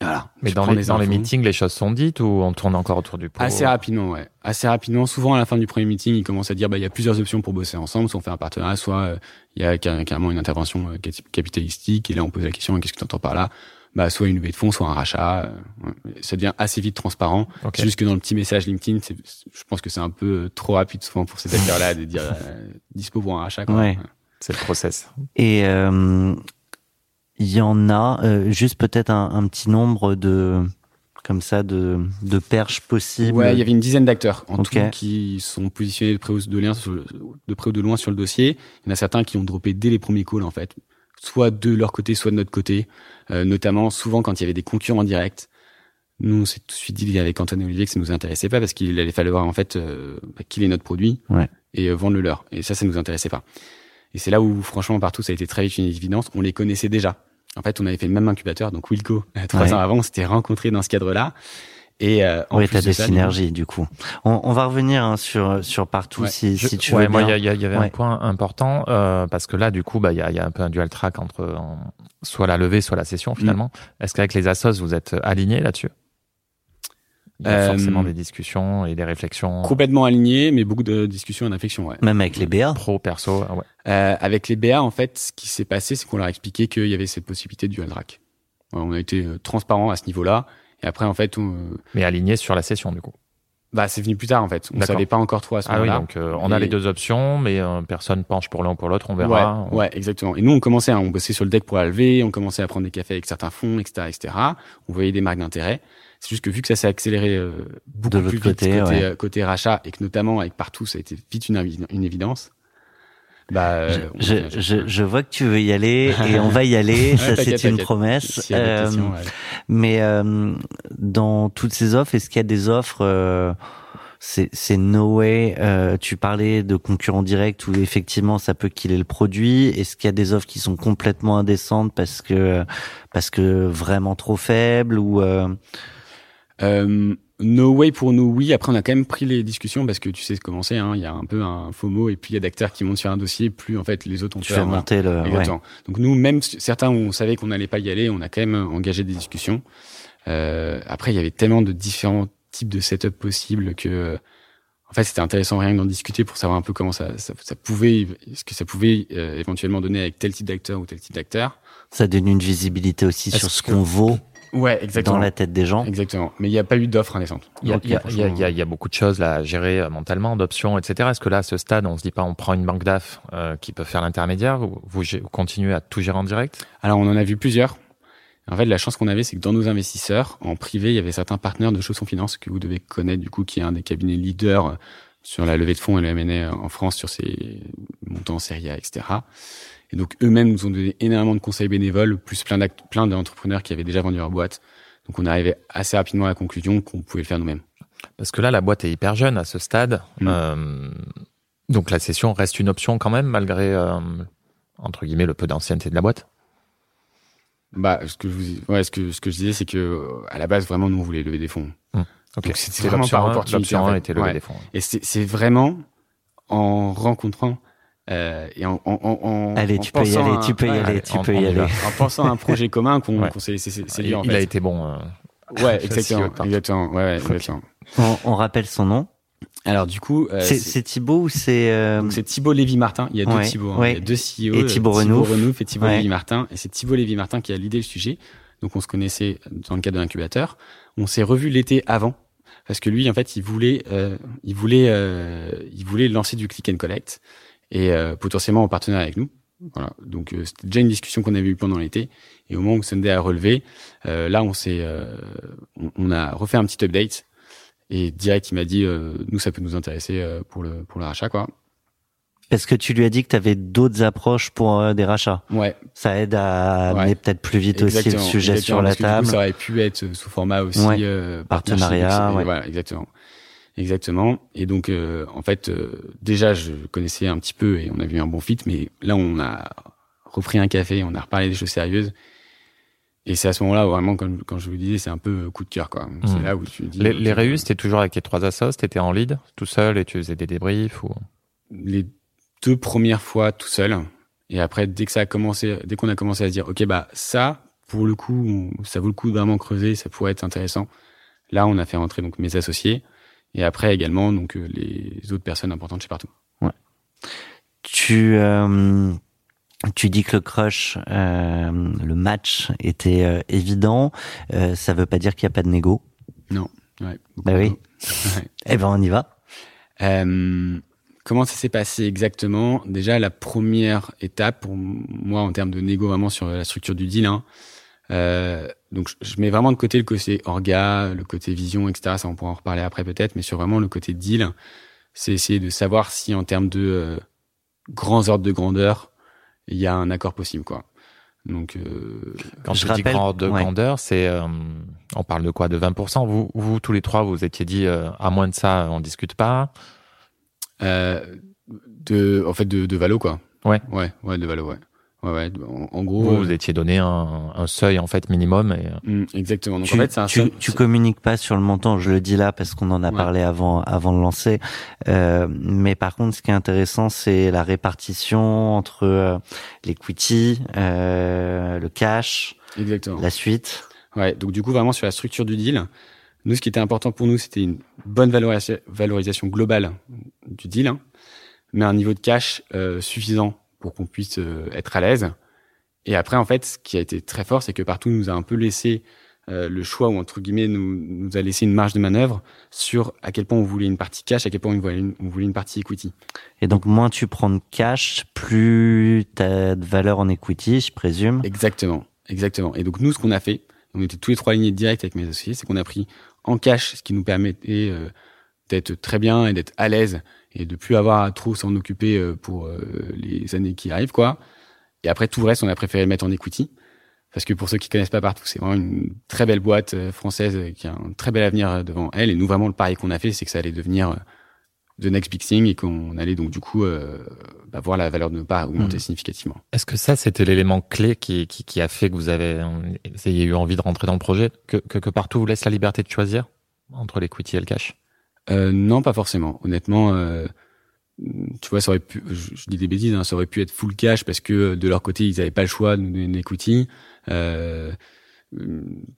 Voilà. Mais dans les, dans les meetings, les choses sont dites ou on tourne encore autour du pot? Assez rapidement, ouais. Assez rapidement. Souvent, à la fin du premier meeting, ils commencent à dire, bah, il y a plusieurs options pour bosser ensemble. Soit on fait un partenariat, soit euh, il y a car- carrément une intervention euh, cap- capitalistique. Et là, on pose la question, qu'est-ce que tu entends par là? Bah, soit une levée de fonds, soit un rachat. euh. Ça devient assez vite transparent. C'est juste que dans le petit message LinkedIn, je pense que c'est un peu trop rapide souvent pour ces acteurs-là de dire euh, dispo pour un rachat. Quoi. Ouais. C'est le process. Et euh, il y en a euh, juste peut-être un, un petit nombre de comme ça de, de perches possibles. Ouais, il y avait une dizaine d'acteurs en Ok. tout qui sont positionnés de près ou de, loin sur le- de près ou de loin sur le dossier. Il y en a certains qui ont droppé dès les premiers calls en fait, soit de leur côté, soit de notre côté. Euh, notamment, souvent quand il y avait des concurrents directs, Nous, on s'est tout de suite dit avec Antoine et Olivier que ça nous intéressait pas parce qu'il allait falloir en fait euh, bah, qu'il ait notre produit Ouais. et euh, vendre le leur. Et ça, ça nous intéressait pas. Et c'est là où, franchement, partout, ça a été très vite une évidence. On les connaissait déjà. En fait, on avait fait le même incubateur, donc Wilco. euh, Trois Ouais. ans avant, on s'était rencontrés dans ce cadre-là. Et euh, en Oui, t'as de des ça, synergies du coup. On, on va revenir hein, sur sur partout Ouais. si, Je- si tu ouais, veux moi, il y, avait Ouais. un point important euh, parce que là, du coup, bah, il y a, il y a un peu un dual track entre soit la levée, soit la session finalement. Est-ce qu'avec les assos, vous êtes alignés là-dessus? Il y a Euh, forcément des discussions et des réflexions complètement aligné, mais beaucoup de discussions et d'inflexions. Ouais. Même avec les BA. pro, perso. ah ouais. Euh, avec les BA, en fait, ce qui s'est passé, c'est qu'on leur a expliqué qu'il y avait cette possibilité de dual track. On a été euh, transparent à ce niveau-là. Et après, en fait, on, Mais alignés sur la session du coup. bah, c'est venu plus tard, en fait. On savait pas encore trop à ce Ah oui, moment-là. donc euh, on a les deux options, mais euh, personne penche pour l'un ou pour l'autre, on verra. Ouais, ouais, exactement. Et nous, on commençait, hein, on bossait sur le deck pour la lever, on commençait à prendre des cafés avec certains fonds, etc., etc. On voyait des marques d'intérêt. C'est juste que vu que ça s'est accéléré euh, beaucoup De plus vite côté, côté, ouais. euh, côté rachat et que notamment avec partout, ça a été vite une, évi- une évidence. Bah, euh, on Je, je, je vois que tu veux y aller et on va y aller. Ouais, ça, c'est une promesse. Euh, ouais. mais euh, dans toutes ces offres, est-ce qu'il y a des offres euh, c'est no way. euh, tu parlais de concurrents directs où effectivement ça peut killer le produit. Est-ce qu'il y a des offres qui sont complètement indécentes parce que parce que vraiment trop faibles ou euh, Euh, no way pour nous, oui. Après, on a quand même pris les discussions parce que tu sais comment c'est. Hein, il y a un peu un FOMO et puis il y a d'acteurs qui montent sur un dossier. Plus en fait, les autres ont tu peur. fais voilà. monter le ouais. Donc nous, même certains où on savait qu'on n'allait pas y aller, on a quand même engagé des discussions. Euh, après, il y avait tellement de différents types de setup possibles que, en fait, c'était intéressant rien que d'en discuter pour savoir un peu comment ça, ça, ça pouvait, ce que ça pouvait euh, éventuellement donner avec tel type d'acteur ou tel type d'acteur. Ça donne une visibilité aussi sur ce qu'on vaut Ouais, dans la tête des gens. Exactement. Mais il n'y a pas eu d'offre indécente. Il y, y a- franchement, il y a- il y a- il y a beaucoup de choses là, à gérer euh, mentalement, d'options, etc. Est-ce que là, à ce stade, on se dit pas, on prend une banque d'AF euh, qui peut faire l'intermédiaire ou vous, vous continuez à tout gérer en direct? Alors, on en a vu plusieurs. En fait, la chance qu'on avait, c'est que dans nos investisseurs, en privé, il y avait certains partenaires de Chausson Finance que vous devez connaître, du coup, qui est un des cabinets leaders euh, sur la levée de fonds et le M&A en France sur ces montants série A, etc. Et donc, eux-mêmes nous ont donné énormément de conseils bénévoles, plus plein plein d'entrepreneurs qui avaient déjà vendu leur boîte. Donc, on arrivait assez rapidement à la conclusion qu'on pouvait le faire nous-mêmes. Parce que là, la boîte est hyper jeune à ce stade. Mm. Euh, donc la session reste une option quand même, malgré, euh, entre guillemets, le peu d'ancienneté de la boîte? Bah, ce que je vous, ouais, ce que, ce que je disais, c'est que, euh, à la base, vraiment, nous, on voulait lever des fonds. Ok. Donc, c'était vraiment par un, opportunité, L'option en 1 fait. était lever Ouais. des fonds. Et c'est vraiment en rencontrant euh, et en, en, en, en Allez, en tu peux y pensant aller, à- tu peux y ouais, aller, tu peux y. En pensant à un projet commun qu'on Ouais. s'est laissé c'est il lui en il fait. a été bon. euh, Ouais, exactement, exactement. Ouais, ouais, exactement. On, on rappelle son nom. Alors du coup, euh, c'est Thibaut ou c'est euh, c'est Thibaut Lévy-Martin. Il y a deux Ouais, Thibaut. hein. ouais. Il y a deux CEO. Et Thibaut Renouf. Et Thibaut Ouais. Lévy-Martin. Et c'est Thibaut Lévy-Martin qui a l'idée le sujet. Donc on se connaissait dans le cadre de l'incubateur. On s'est revu l'été avant parce que lui, en fait, il voulait, euh, il voulait, euh, il voulait lancer du click and collect et euh, potentiellement en partenariat avec nous. Voilà. Donc euh, c'était déjà une discussion qu'on avait eue pendant l'été. Et au moment où Sunday a relevé, euh, là on s'est, euh, on, on a refait un petit update. Et direct, il m'a dit, euh, nous, ça peut nous intéresser euh, pour le pour le rachat, quoi. Parce que tu lui as dit que tu avais d'autres approches pour euh, des rachats. Ouais, Ça aide à Ouais. amener peut-être plus vite aussi le sujet exactement, sur la coup, table. ça aurait pu être sous format aussi Ouais. euh, Partenariat, ouais. Voilà, exactement, exactement. Et donc, euh, en fait, euh, déjà, je connaissais un petit peu et on a vu un bon fit, mais là, on a repris un café, on a reparlé des choses sérieuses. Et c'est à ce moment-là, vraiment, quand je vous disais, c'est un peu coup de cœur, quoi. C'est Mm. là où tu dis. Les, ok, les réus, c'était toujours avec les trois assos, t'étais en lead, tout seul, et tu faisais des débriefs ou... les deux premières fois tout seul. Et après, dès que ça a commencé, dès qu'on a commencé à se dire, OK, bah, ça, pour le coup, ça vaut le coup de vraiment creuser, ça pourrait être intéressant. Là, on a fait rentrer donc mes associés. Et après également, donc, euh, les autres personnes importantes chez Partout. Tu euh, tu dis que le crush, euh, le match était euh, évident. Euh, ça veut pas dire qu'il y a pas de négo. Ouais, Bah oui. Ouais. Eh ben on y va. Euh, comment ça s'est passé exactement? Déjà, la première étape pour moi en termes de négo vraiment sur la structure du deal. Hein, euh, donc, je- mets vraiment de côté le côté orga, le côté vision, etc. Ça, on pourra en reparler après peut-être, mais sur vraiment le côté deal, c'est essayer de savoir si en termes de euh, grands ordres de grandeur, il y a un accord possible, quoi. Donc, euh, Quand Je je dis grand de ouais. grandeur, c'est euh, on parle de quoi? De 20% vous, vous tous les trois, vous étiez dit euh, à moins de ça, on discute pas. euh, de, en fait, de, de Valo, quoi. Ouais. Ouais, ouais, de Valo, ouais. Ouais, ouais. En, en gros, Vous, euh, vous étiez donné un, un seuil en fait minimum. Et, euh, mm, exactement. Donc, tu, en fait, c'est un tu, seul- tu communiques pas sur le montant, je le dis là parce qu'on en a Ouais. parlé avant, avant de lancer. Euh, mais par contre, ce qui est intéressant, c'est la répartition entre euh, l'equity, euh, le cash, Exactement. la suite. Ouais, donc du coup, vraiment sur la structure du deal, nous, ce qui était important pour nous, c'était une bonne valorisa- valorisation globale du deal, hein, mais un niveau de cash euh, suffisant pour qu'on puisse euh, être à l'aise. Et après, en fait, ce qui a été très fort, c'est que partout nous a un peu laissé euh, le choix, ou entre guillemets, nous, nous a laissé une marge de manœuvre sur à quel point on voulait une partie cash, à quel point on voulait une, on voulait une partie equity. Et donc, moins tu prends de cash, plus t'as de valeur en equity, je présume. Exactement, exactement. Et donc nous, ce qu'on a fait, on était tous les trois alignés direct avec mes associés, c'est qu'on a pris en cash, ce qui nous permettait euh, d'être très bien et d'être à l'aise et de plus avoir à trop s'en occuper euh, pour euh, les années qui arrivent, quoi. Et après tout le reste, on a préféré le mettre en equity. Parce que pour ceux qui connaissent pas partout, c'est vraiment une très belle boîte euh, française qui a un très bel avenir devant elle. Et nous, vraiment, le pari qu'on a fait, c'est que ça allait devenir the next big thing et qu'on allait donc du coup euh, bah, voir la valeur de nos parts augmenter Mhm. significativement. Est-ce que ça, c'était l'élément clé qui, qui, qui a fait que vous avez, vous ayez eu envie de rentrer dans le projet? Que, que, que partout vous laisse la liberté de choisir entre l'equity et le cash? Euh, non, pas forcément. Honnêtement, euh, tu vois, ça aurait pu, je, je dis des bêtises, hein, ça aurait pu être full cash parce que euh, de leur côté, ils n'avaient pas le choix de nous donner une equity. Euh,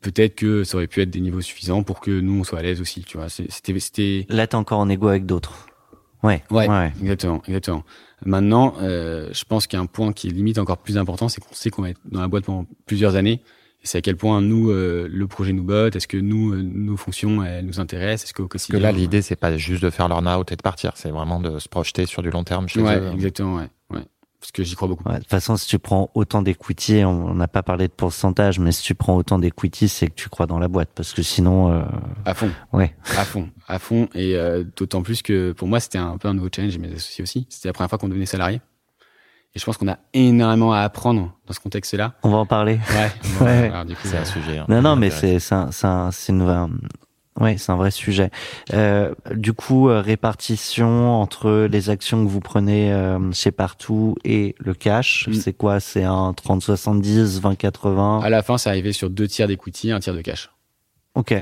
Peut-être que ça aurait pu être des niveaux suffisants pour que nous, on soit à l'aise aussi. Tu vois, c'était, c'était, Là, t'es encore en égo avec d'autres. Ouais. Ouais. ouais. exactement, exactement. Maintenant, euh, je pense qu'il y a un point qui est limite encore plus important, c'est qu'on sait qu'on va être dans la boîte pendant plusieurs années. C'est à quel point nous, euh, le projet nous botte. Est-ce que nous, euh, nos fonctions, elles nous intéressent Est-ce qu'au Parce que quotidien là, l'idée, c'est pas juste de faire l'earn-out et de partir, c'est vraiment de se projeter sur du long terme chez Ouais, eux. exactement, ouais, ouais. Parce que j'y crois beaucoup. Ouais, de toute façon, si tu prends autant d'equity, on on n'a pas parlé de pourcentage, mais si tu prends autant d'equity, c'est que tu crois dans la boîte, parce que sinon, euh, À fond. ouais. À fond, à fond. Et euh, d'autant plus que pour moi, c'était un peu un nouveau challenge et mes associés aussi. C'était la première fois qu'on devenait salarié. Et je pense qu'on a énormément à apprendre dans ce contexte-là. On va en parler. Ouais. Ouais. Alors, du coup, C'est euh, un sujet. hein, Non, non, mais c'est c'est un- c'est un- c'est une vraie- ouais, c'est un vrai sujet. Euh, du coup, euh, répartition entre les actions que vous prenez euh, chez Partout et le cash, Mm. c'est quoi? C'est un 30-70, 20-80 à la fin, c'est arrivé sur deux tiers d'equity, un tiers de cash. Ok.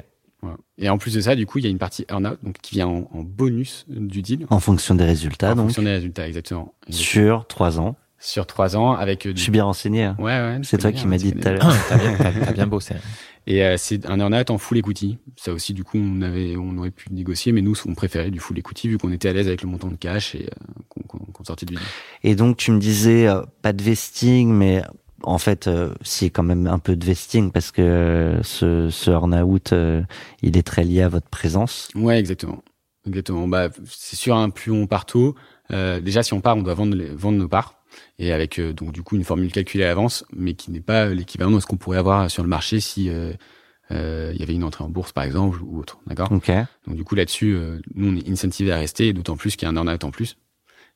Voilà. Et en plus de ça, du coup, il y a une partie earn-out, donc qui vient en, en bonus du deal. En fonction des résultats, en donc, fonction des résultats, exactement. sur trois ans. Sur trois ans, avec euh, Je du... suis bien renseigné. hein. Ouais, ouais. C'est toi qui bien, m'as dit tout à bien. l'heure. T'as bien, t'as- t'as bien bossé. Et euh, c'est un earn-out en full equity. Ça aussi, du coup, on avait, on aurait pu négocier, mais nous, on préférait du full equity vu qu'on était à l'aise avec le montant de cash et euh, qu'on sortait du deal. Et donc tu me disais euh, pas de vesting, mais en fait, euh, si quand même un peu de vesting parce que euh, ce, ce earn-out, euh, il est très lié à votre présence. Ouais, exactement. Exactement. Bah, c'est sûr, hein, plus on part tôt, euh, déjà, si on part, on doit vendre, les- vendre nos parts. Et avec, euh, donc, du coup, une formule calculée à l'avance, mais qui n'est pas l'équivalent de ce qu'on pourrait avoir sur le marché si euh, euh, il y avait une entrée en bourse, par exemple, ou autre. D'accord? Ok. Donc, du coup, là-dessus, euh, nous, on est incentivé à rester, d'autant plus qu'il y a un earn-out en plus,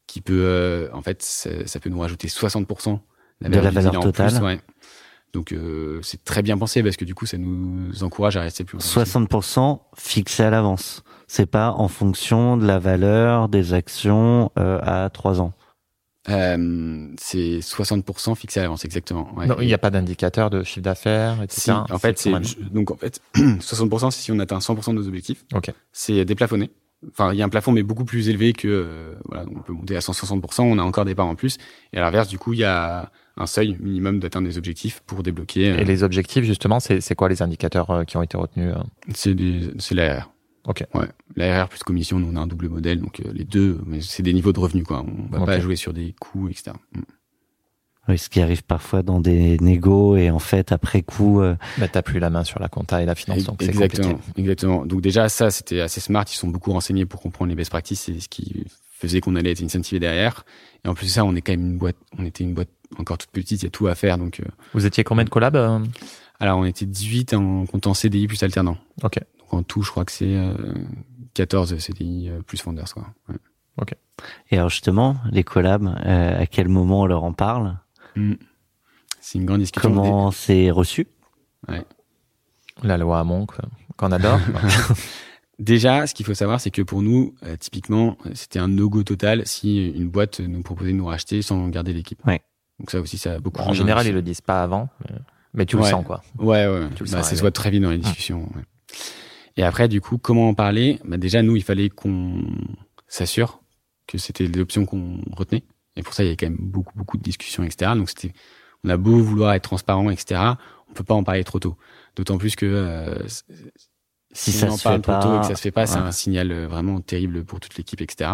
qui peut, euh, en fait, ça, ça peut nous rajouter 60% De la valeur totale. plus, ouais. Donc, euh, c'est très bien pensé parce que du coup, ça nous encourage à rester plus longtemps. 60% fixé à l'avance. C'est pas en fonction de la valeur des actions euh, à trois ans. Euh, c'est 60% fixé à l'avance, exactement. ouais. Non, il n'y a pas d'indicateur de chiffre d'affaires, etc. Si, en fait, c'est donc en fait 60% c'est si on atteint 100% de nos objectifs. Ok. C'est déplafonné. Enfin, il y a un plafond mais beaucoup plus élevé que euh, voilà, on peut monter à 160%, on a encore des parts en plus et à l'inverse du coup, il y a un seuil minimum d'atteindre des objectifs pour débloquer euh, Et les objectifs, justement, c'est c'est quoi les indicateurs euh, qui ont été retenus euh c'est des c'est l'ARR. Ok. Ouais, l'ARR plus commission, nous on a un double modèle donc euh, les deux mais c'est des niveaux de revenus quoi. On va pas jouer sur des coûts etc. Mm. Oui, ce qui arrive parfois dans des négos et en fait après coup, euh, bah, T'as plus la main sur la compta et la finance, donc c'est exactement, compliqué. exactement. Donc déjà ça c'était assez smart, ils sont beaucoup renseignés pour comprendre les best practices, c'est ce qui faisait qu'on allait être incentivé derrière. Et en plus de ça, on est quand même une boîte, on était une boîte encore toute petite, il y a tout à faire. Donc, euh, Vous étiez combien de collabs euh? Alors on était 18 en comptant CDI plus alternant. Ok. Donc en tout, je crois que c'est euh, 14 CDI euh, plus founders quoi. Ouais. et alors justement, les collabs, euh, à quel moment on leur en parle? Mm. c'est une grande discussion. Comment c'est reçu? La loi Hamon, quoi, qu'on adore. Déjà, ce qu'il faut savoir, c'est que pour nous, euh, typiquement, c'était un no-go total si une boîte nous proposait de nous racheter sans garder l'équipe. Ouais. Donc ça aussi, ça a beaucoup. en général, ils le disent pas avant, mais- tu le Ouais. sens, quoi. Ouais, ouais. Tu le Bah, sens ça se voit très vite dans les discussions. ouais. Et après, du coup, comment en parler? Bah, Déjà, nous, il fallait qu'on s'assure que c'était l'option qu'on retenait. Et pour ça, il y avait quand même beaucoup, beaucoup de discussions, etc. Donc, c'était, on a beau vouloir être transparent, etc. On peut pas en parler trop tôt. D'autant plus que euh, si, Si ça on en se parle fait trop tôt pas, et que ça se fait pas, c'est un signal euh, vraiment terrible pour toute l'équipe, etc.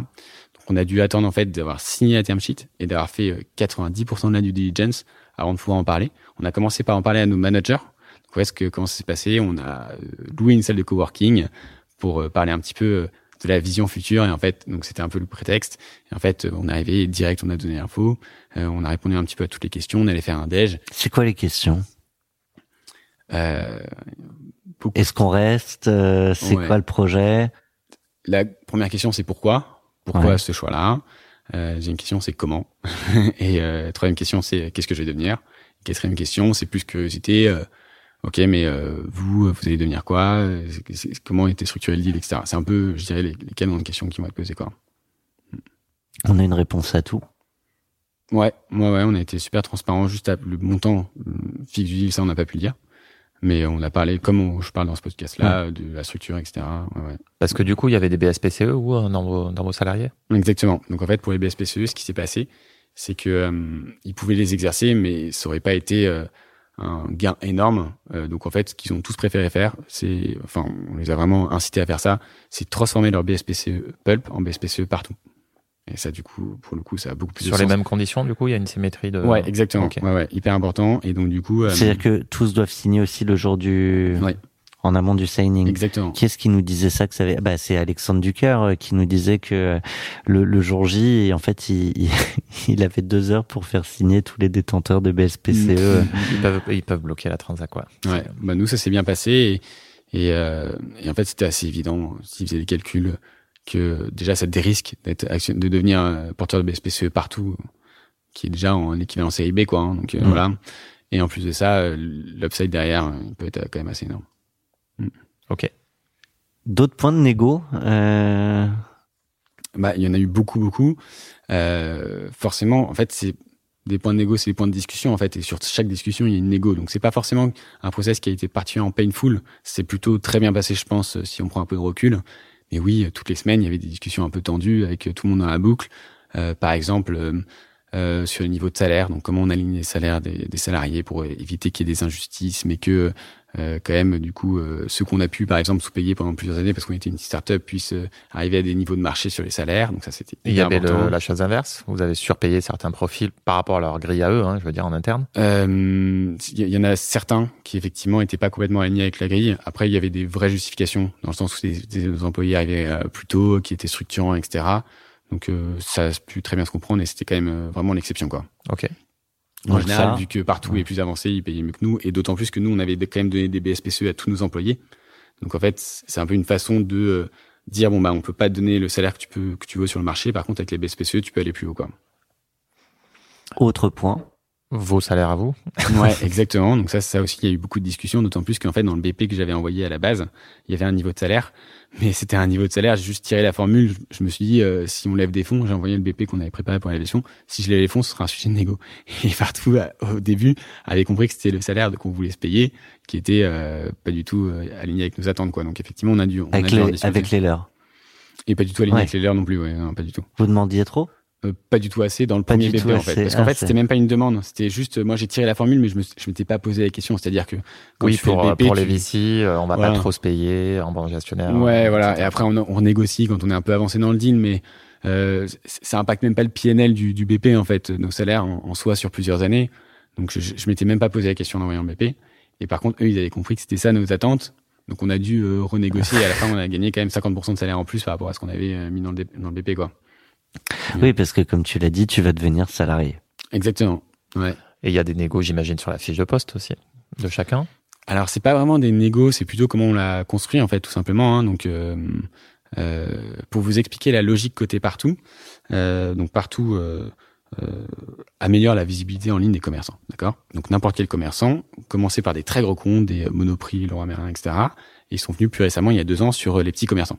On a dû attendre en fait d'avoir signé la term sheet et d'avoir fait euh, 90% de la due diligence avant de pouvoir en parler. On a commencé par en parler à nos managers. Donc, où est-ce que comment ça s'est passé? On a euh, loué une salle de coworking pour euh, parler un petit peu euh, de la vision future. Et en fait donc c'était un peu le prétexte. Et en fait euh, on est arrivé direct on a donné l'info. Euh, on a répondu un petit peu à toutes les questions. On allait faire un déj. C'est quoi les questions? Euh. Est-ce qu'on reste? Euh, C'est Ouais. quoi le projet? La première question c'est pourquoi? Pourquoi Ouais. ce choix là deuxième question c'est comment? Et euh, troisième question c'est qu'est-ce que je vais devenir? Quatrième question c'est plus curiosité euh, ok mais euh, vous vous allez devenir quoi? Euh, comment était structuré le deal etc c'est un peu je dirais les, les canons de questions qui vont être posées quoi On a une réponse à tout. Ouais, ouais, ouais, on a été super transparent. Juste à le montant euh, fixe du deal, ça, on n'a pas pu le dire. Mais on a parlé, comme on- je parle dans ce podcast-là, de la structure, etc. Ouais, ouais. Parce que du coup, il y avait des BSPCE ou euh, dans vos, dans vos salariés? Exactement. Donc en fait, pour les BSPCE, ce qui s'est passé, c'est que euh, ils pouvaient les exercer, mais ça aurait pas été euh, un gain énorme. Euh, donc en fait, ce qu'ils ont tous préféré faire, c'est, enfin, on les a vraiment incités à faire ça, c'est transformer leur BSPCE pulp en BSPCE partout. Et ça, du coup, pour le coup, ça a beaucoup plus Sur de les sens. mêmes conditions, du coup, il y a une symétrie de. Ouais, exactement. Ok. Ouais, ouais, hyper important. Et donc du coup, euh, C'est-à-dire que tous doivent signer aussi le jour du, Ouais. en amont du signing. exactement. Qui est-ce qui nous disait ça que ça avait... bah, c'est Alexandre Ducœur euh, qui nous disait que euh, le, le jour J, en fait, il, avait deux heures pour faire signer tous les détenteurs de BSPCE. Mm. Ils peuvent, ils peuvent bloquer la transac, quoi. Ouais, bah nous ça s'est bien passé et, et, euh, et en fait c'était assez évident s'ils faisaient les calculs que déjà ça dérisque d'être action- de devenir euh, porteur de BSPCE partout, qui est déjà en équivalent série B quoi. hein, donc euh, Mm. voilà. Et en plus de ça, euh, l'upside derrière il peut être quand même assez énorme. Ok. D'autres points de négo euh, Bah il y en a eu beaucoup beaucoup. Euh, forcément, en fait c'est des points de négo, c'est des points de discussion en fait, et sur chaque discussion il y a une négo. Donc c'est pas forcément un process qui a été particulièrement painful. C'est plutôt très bien passé, je pense, si on prend un peu de recul. Mais oui, euh, toutes les semaines il y avait des discussions un peu tendues avec euh, tout le monde dans la boucle. Euh, par exemple. Euh, sur le niveau de salaire, donc comment on aligne les salaires des, des salariés pour éviter qu'il y ait des injustices, mais que euh, quand même du coup euh, ceux qu'on a pu par exemple sous-payer pendant plusieurs années parce qu'on était une start-up puissent euh, arriver à des niveaux de marché sur les salaires, donc ça c'était Il y avait le- la chose inverse. Vous avez surpayé certains profils par rapport à leur grille à eux, hein, je veux dire, en interne. Euh, Il y, y en a certains qui effectivement étaient pas complètement alignés avec la grille. Après, il y avait des vraies justifications dans le sens où des, des employés arrivaient euh, plus tôt, qui étaient structurants, etc. Donc euh, ça a pu très bien se comprendre et c'était quand même euh, vraiment l'exception quoi. Ok. En Donc général, ça, vu que partout ouais. est plus avancé, ils payaient mieux que nous et d'autant plus que nous on avait quand même donné des BSPCE à tous nos employés. Donc en fait, c'est un peu une façon de euh, dire bon bah on peut pas te donner le salaire que tu peux que tu veux sur le marché. Par contre, avec les BSPCE, tu peux aller plus haut quoi. Autre point. Vos salaires à vous. Ouais, exactement. Donc ça, ça aussi, il y a eu beaucoup de discussions, d'autant plus qu'en fait, dans le BP que j'avais envoyé à la base, il y avait un niveau de salaire, mais c'était un niveau de salaire. J'ai juste tiré la formule. Je, me suis dit, euh, si on lève des fonds, j'ai envoyé le BP qu'on avait préparé pour la levation. Si je lève les fonds, ce sera un sujet de négo. Et partout, au début, avait compris que c'était le salaire de- qu'on voulait se payer, qui était euh, pas du tout euh, aligné avec nos attentes, quoi. Donc effectivement, on a dû, on a Avec dû en les, avec les leurs. et pas du tout aligné Ouais. avec les leurs non plus. Ouais, non, pas du tout. Vous demandiez trop? Euh, pas du tout assez dans le Pas premier BP en fait parce qu'en fait c'était même pas une demande c'était juste euh, moi j'ai tiré la formule mais je me je m'étais pas posé la question c'est-à-dire que quand oui, tu fais pour, le BP, pour les VC, euh, on va Voilà. pas trop se payer en banque gestionnaire. Ouais, voilà. etc. Et après, on, on négocie quand on est un peu avancé dans le deal, mais euh, ça impacte même pas le PNL du, du BP, en fait, nos salaires en, en soi sur plusieurs années. Donc, je, je, m'étais même pas posé la question d'envoyer un BP. Et par contre, eux, ils avaient compris que c'était ça nos attentes. Donc, on a dû euh, renégocier. Et à la fin, on a gagné quand même 50% de salaire en plus par rapport à ce qu'on avait euh, mis dans le, dans le BP, quoi. Oui, parce que comme tu l'as dit, tu vas devenir salarié. Exactement. Ouais. Et il y a des négos, j'imagine, sur la fiche de poste aussi, de chacun. Alors c'est pas vraiment des négos, c'est plutôt comment on l'a construit en fait tout simplement. hein. Donc euh, euh, pour vous expliquer la logique côté partout, euh, donc partout, euh, euh, améliore la visibilité en ligne des commerçants. D'accord? Donc n'importe quel commerçant, commencer par des très gros comptes, des Monoprix, Leroy Merlin, etc. Et ils sont venus plus récemment, il y a deux ans, sur les petits commerçants.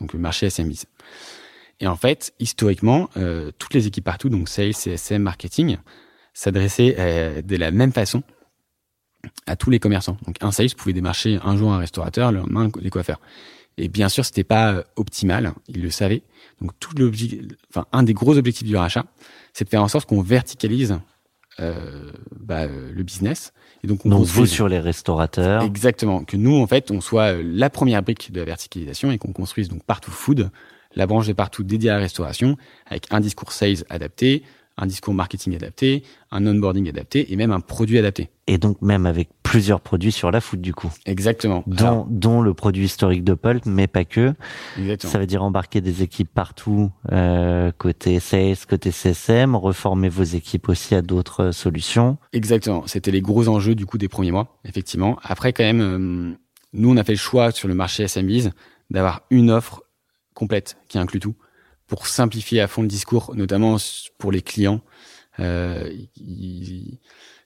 Donc le marché SMBs. Et en fait, historiquement, euh, toutes les équipes partout, donc sales, CSM, marketing, s'adressaient euh, de la même façon à tous les commerçants. Donc un sales pouvait démarcher un jour un restaurateur, le lendemain les coiffeurs. Et bien sûr, c'était pas euh, optimal, ils le savaient. Donc tout l'objectif, enfin un des gros objectifs du rachat, c'est de faire en sorte qu'on verticalise euh, bah, euh, le business. Et donc on Donc vous sur les restaurateurs. Exactement. Que nous, en fait, on soit euh, la première brique de la verticalisation et qu'on construise donc Partout Food, la branche de Partout dédiée à la restauration, avec un discours sales adapté, un discours marketing adapté, un onboarding adapté et même un produit adapté. Et donc même avec plusieurs produits sur la food du coup. Exactement. Dont, Alors, dont le produit historique de Pulp, mais pas que. exactement. Ça veut dire embarquer des équipes partout, euh, côté sales, côté CSM, reformer vos équipes aussi à d'autres euh, solutions. Exactement. C'était les gros enjeux du coup des premiers mois, effectivement. Après, quand même, euh, nous, on a fait le choix sur le marché SMBs d'avoir une offre complète qui inclut tout pour simplifier à fond le discours, notamment pour les clients. Euh,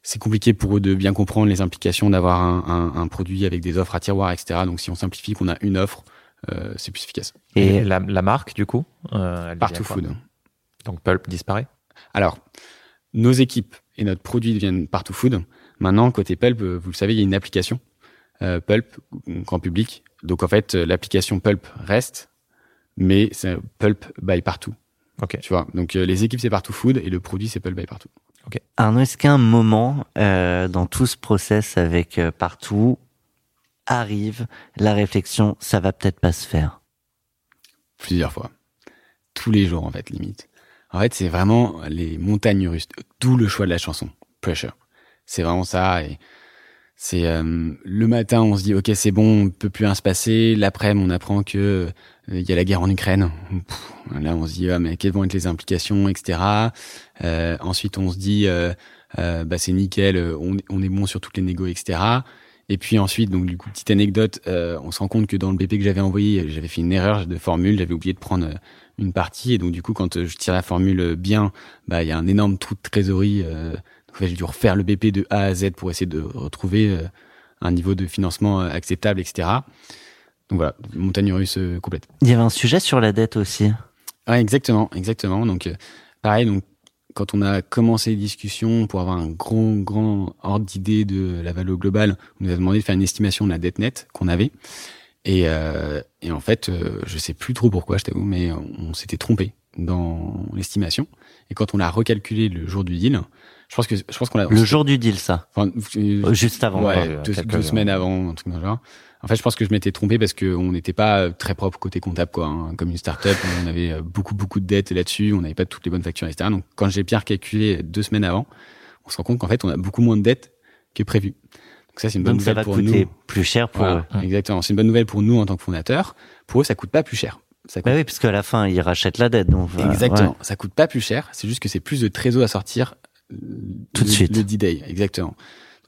c'est compliqué pour eux de bien comprendre les implications d'avoir un, un- un produit avec des offres à tiroir, etc. Donc, si on simplifie qu'on a une offre, euh, c'est plus efficace. Et la, la marque, du coup euh, elle Partout Food. Donc Pulp disparaît? Alors, nos équipes et notre produit deviennent partout food. Maintenant, côté Pulp, euh, vous le savez, il y a une application euh, Pulp grand public. Donc en fait, euh, l'application Pulp reste, mais c'est Pulp by partout. Ok. Tu vois. Donc euh, les équipes c'est partout food et le produit c'est Pulp by partout. Arnaud, est-ce qu'à un moment euh, dans tout ce process avec euh, partout arrive la réflexion, ça va peut-être pas se faire? Plusieurs fois, tous les jours en fait limite. En fait, c'est vraiment les montagnes russes. D'où le choix de la chanson Pressure. C'est vraiment ça et c'est euh, le matin on se dit ok c'est bon on peut plus rien se passer l'après-midi on apprend que euh, il y a la guerre en Ukraine. Là on se dit ah, mais quelles vont être les implications etc Euh, ensuite on se dit euh, euh, bah c'est nickel euh, on, on est bon sur toutes les négos etc et puis ensuite donc du coup petite anecdote euh, on se rend compte que dans le BP que j'avais envoyé j'avais fait une erreur de formule j'avais oublié de prendre une partie. Et donc du coup quand je tire la formule bien bah il y a un énorme trou de trésorerie donc, en fait, j'ai dû refaire le BP de A à Z pour essayer de retrouver un niveau de financement acceptable, etc. Donc voilà, montagne russe euh, complète. Il y avait un sujet sur la dette aussi. Ouais, exactement, exactement. Donc euh, pareil, donc quand on a commencé les discussions pour avoir un grand, grand ordre d'idée de la valeur globale, on nous a demandé de faire une estimation de la dette nette qu'on avait. Et, euh, et en fait, euh, je sais plus trop pourquoi, je t'avoue, mais on, on s'était trompé dans l'estimation. Et quand on l'a recalculé le jour du deal, je pense que je pense qu'on l'a Le jour du deal, ça. Enfin, Juste avant. ouais, deux, deux semaines avant, un truc dans le genre. En fait, je pense que je m'étais trompé parce que on n'était pas très propre côté comptable, quoi. hein. Comme une start-up, on avait beaucoup, beaucoup de dettes là-dessus, on n'avait pas toutes les bonnes factures, etc. Donc, quand j'ai bien calculé deux semaines avant, on se rend compte qu'en fait, on a beaucoup moins de dettes que prévu. Donc ça, c'est une bonne Donc ça nouvelle va pour coûter nous. plus cher pour Voilà, eux. exactement. C'est une bonne nouvelle pour nous en tant que fondateurs. Pour eux, ça coûte pas plus cher. Ça coûte Bah oui, parce qu'à la fin, ils rachètent la dette. Donc, Exactement. ouais. Ça coûte pas plus cher. C'est juste que c'est plus de trésor à sortir euh, Tout de le- suite. Le D-Day. Exactement.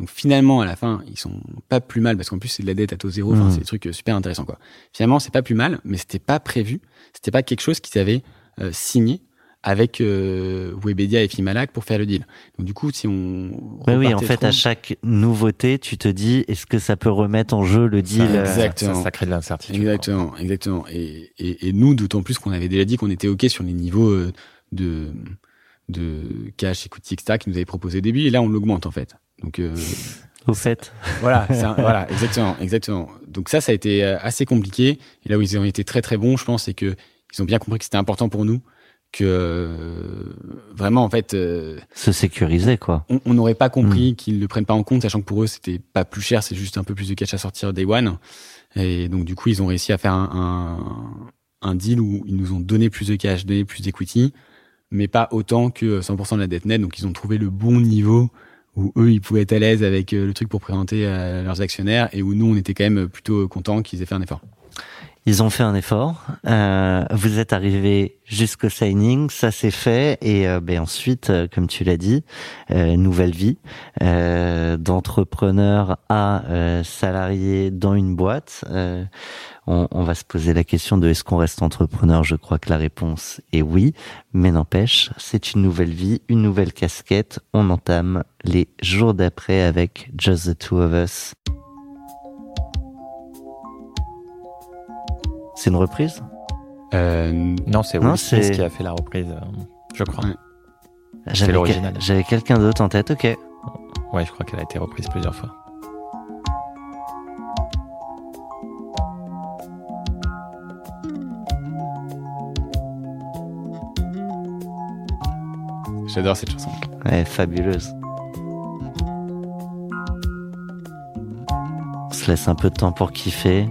Donc finalement, à la fin, ils sont pas plus mal parce qu'en plus c'est de la dette à taux zéro. Enfin, Mhm. c'est des trucs euh, super intéressants quoi. Finalement, c'est pas plus mal, mais c'était pas prévu. C'était pas quelque chose qu'ils avaient euh, signé avec euh, Webedia et Fimalac pour faire le deal. Donc du coup, si on Bah oui, en fait, à chaque nouveauté, tu te dis, est-ce que ça peut remettre en jeu le deal euh, Exactement. Ça, ça crée de l'incertitude. Exactement, exactement. Et, et, et nous, d'autant plus qu'on avait déjà dit qu'on était OK sur les niveaux euh, de, de cash, equity, etc. qu'ils nous avaient proposé au début. Et là, on l'augmente, en fait. Donc, euh, au fait voilà, un- voilà, exactement, exactement. Donc ça, ça a été euh, assez compliqué. Et là où ils ont été très, très bons, je pense, c'est que ils ont bien compris que c'était important pour nous, que euh, vraiment, en fait, euh, Se sécuriser, quoi. on n'aurait pas compris qu'ils le prennent pas en compte, sachant que pour eux c'était pas plus cher, c'est juste un peu plus de cash à sortir day one. Et donc du coup ils ont réussi à faire un, un, un deal où ils nous ont donné plus de cash, donné plus d'equity, mais pas autant que 100% de la dette nette. Donc ils ont trouvé le bon niveau où eux ils pouvaient être à l'aise avec euh, le truc pour présenter à leurs actionnaires et où nous on était quand même plutôt contents qu'ils aient fait un effort. Ils ont fait un effort. Euh, vous êtes arrivé jusqu'au signing, ça s'est fait, et euh, ben ensuite, euh, comme tu l'as dit, euh, nouvelle vie euh, d'entrepreneur à euh, salarié dans une boîte. On, on va se poser la question de est-ce qu'on reste entrepreneur? Je crois que la réponse est oui, mais n'empêche, c'est une nouvelle vie, une nouvelle casquette. On entame les jours d'après avec Just the Two of Us. C'est une reprise? Euh, Non, c'est Will Smith qui a fait la reprise, euh, je crois. J'avais quelqu'un d'autre en tête, ok. Ouais, je crois qu'elle a été reprise plusieurs fois. J'adore cette chanson. Ouais, fabuleuse. On se laisse un peu de temps pour kiffer.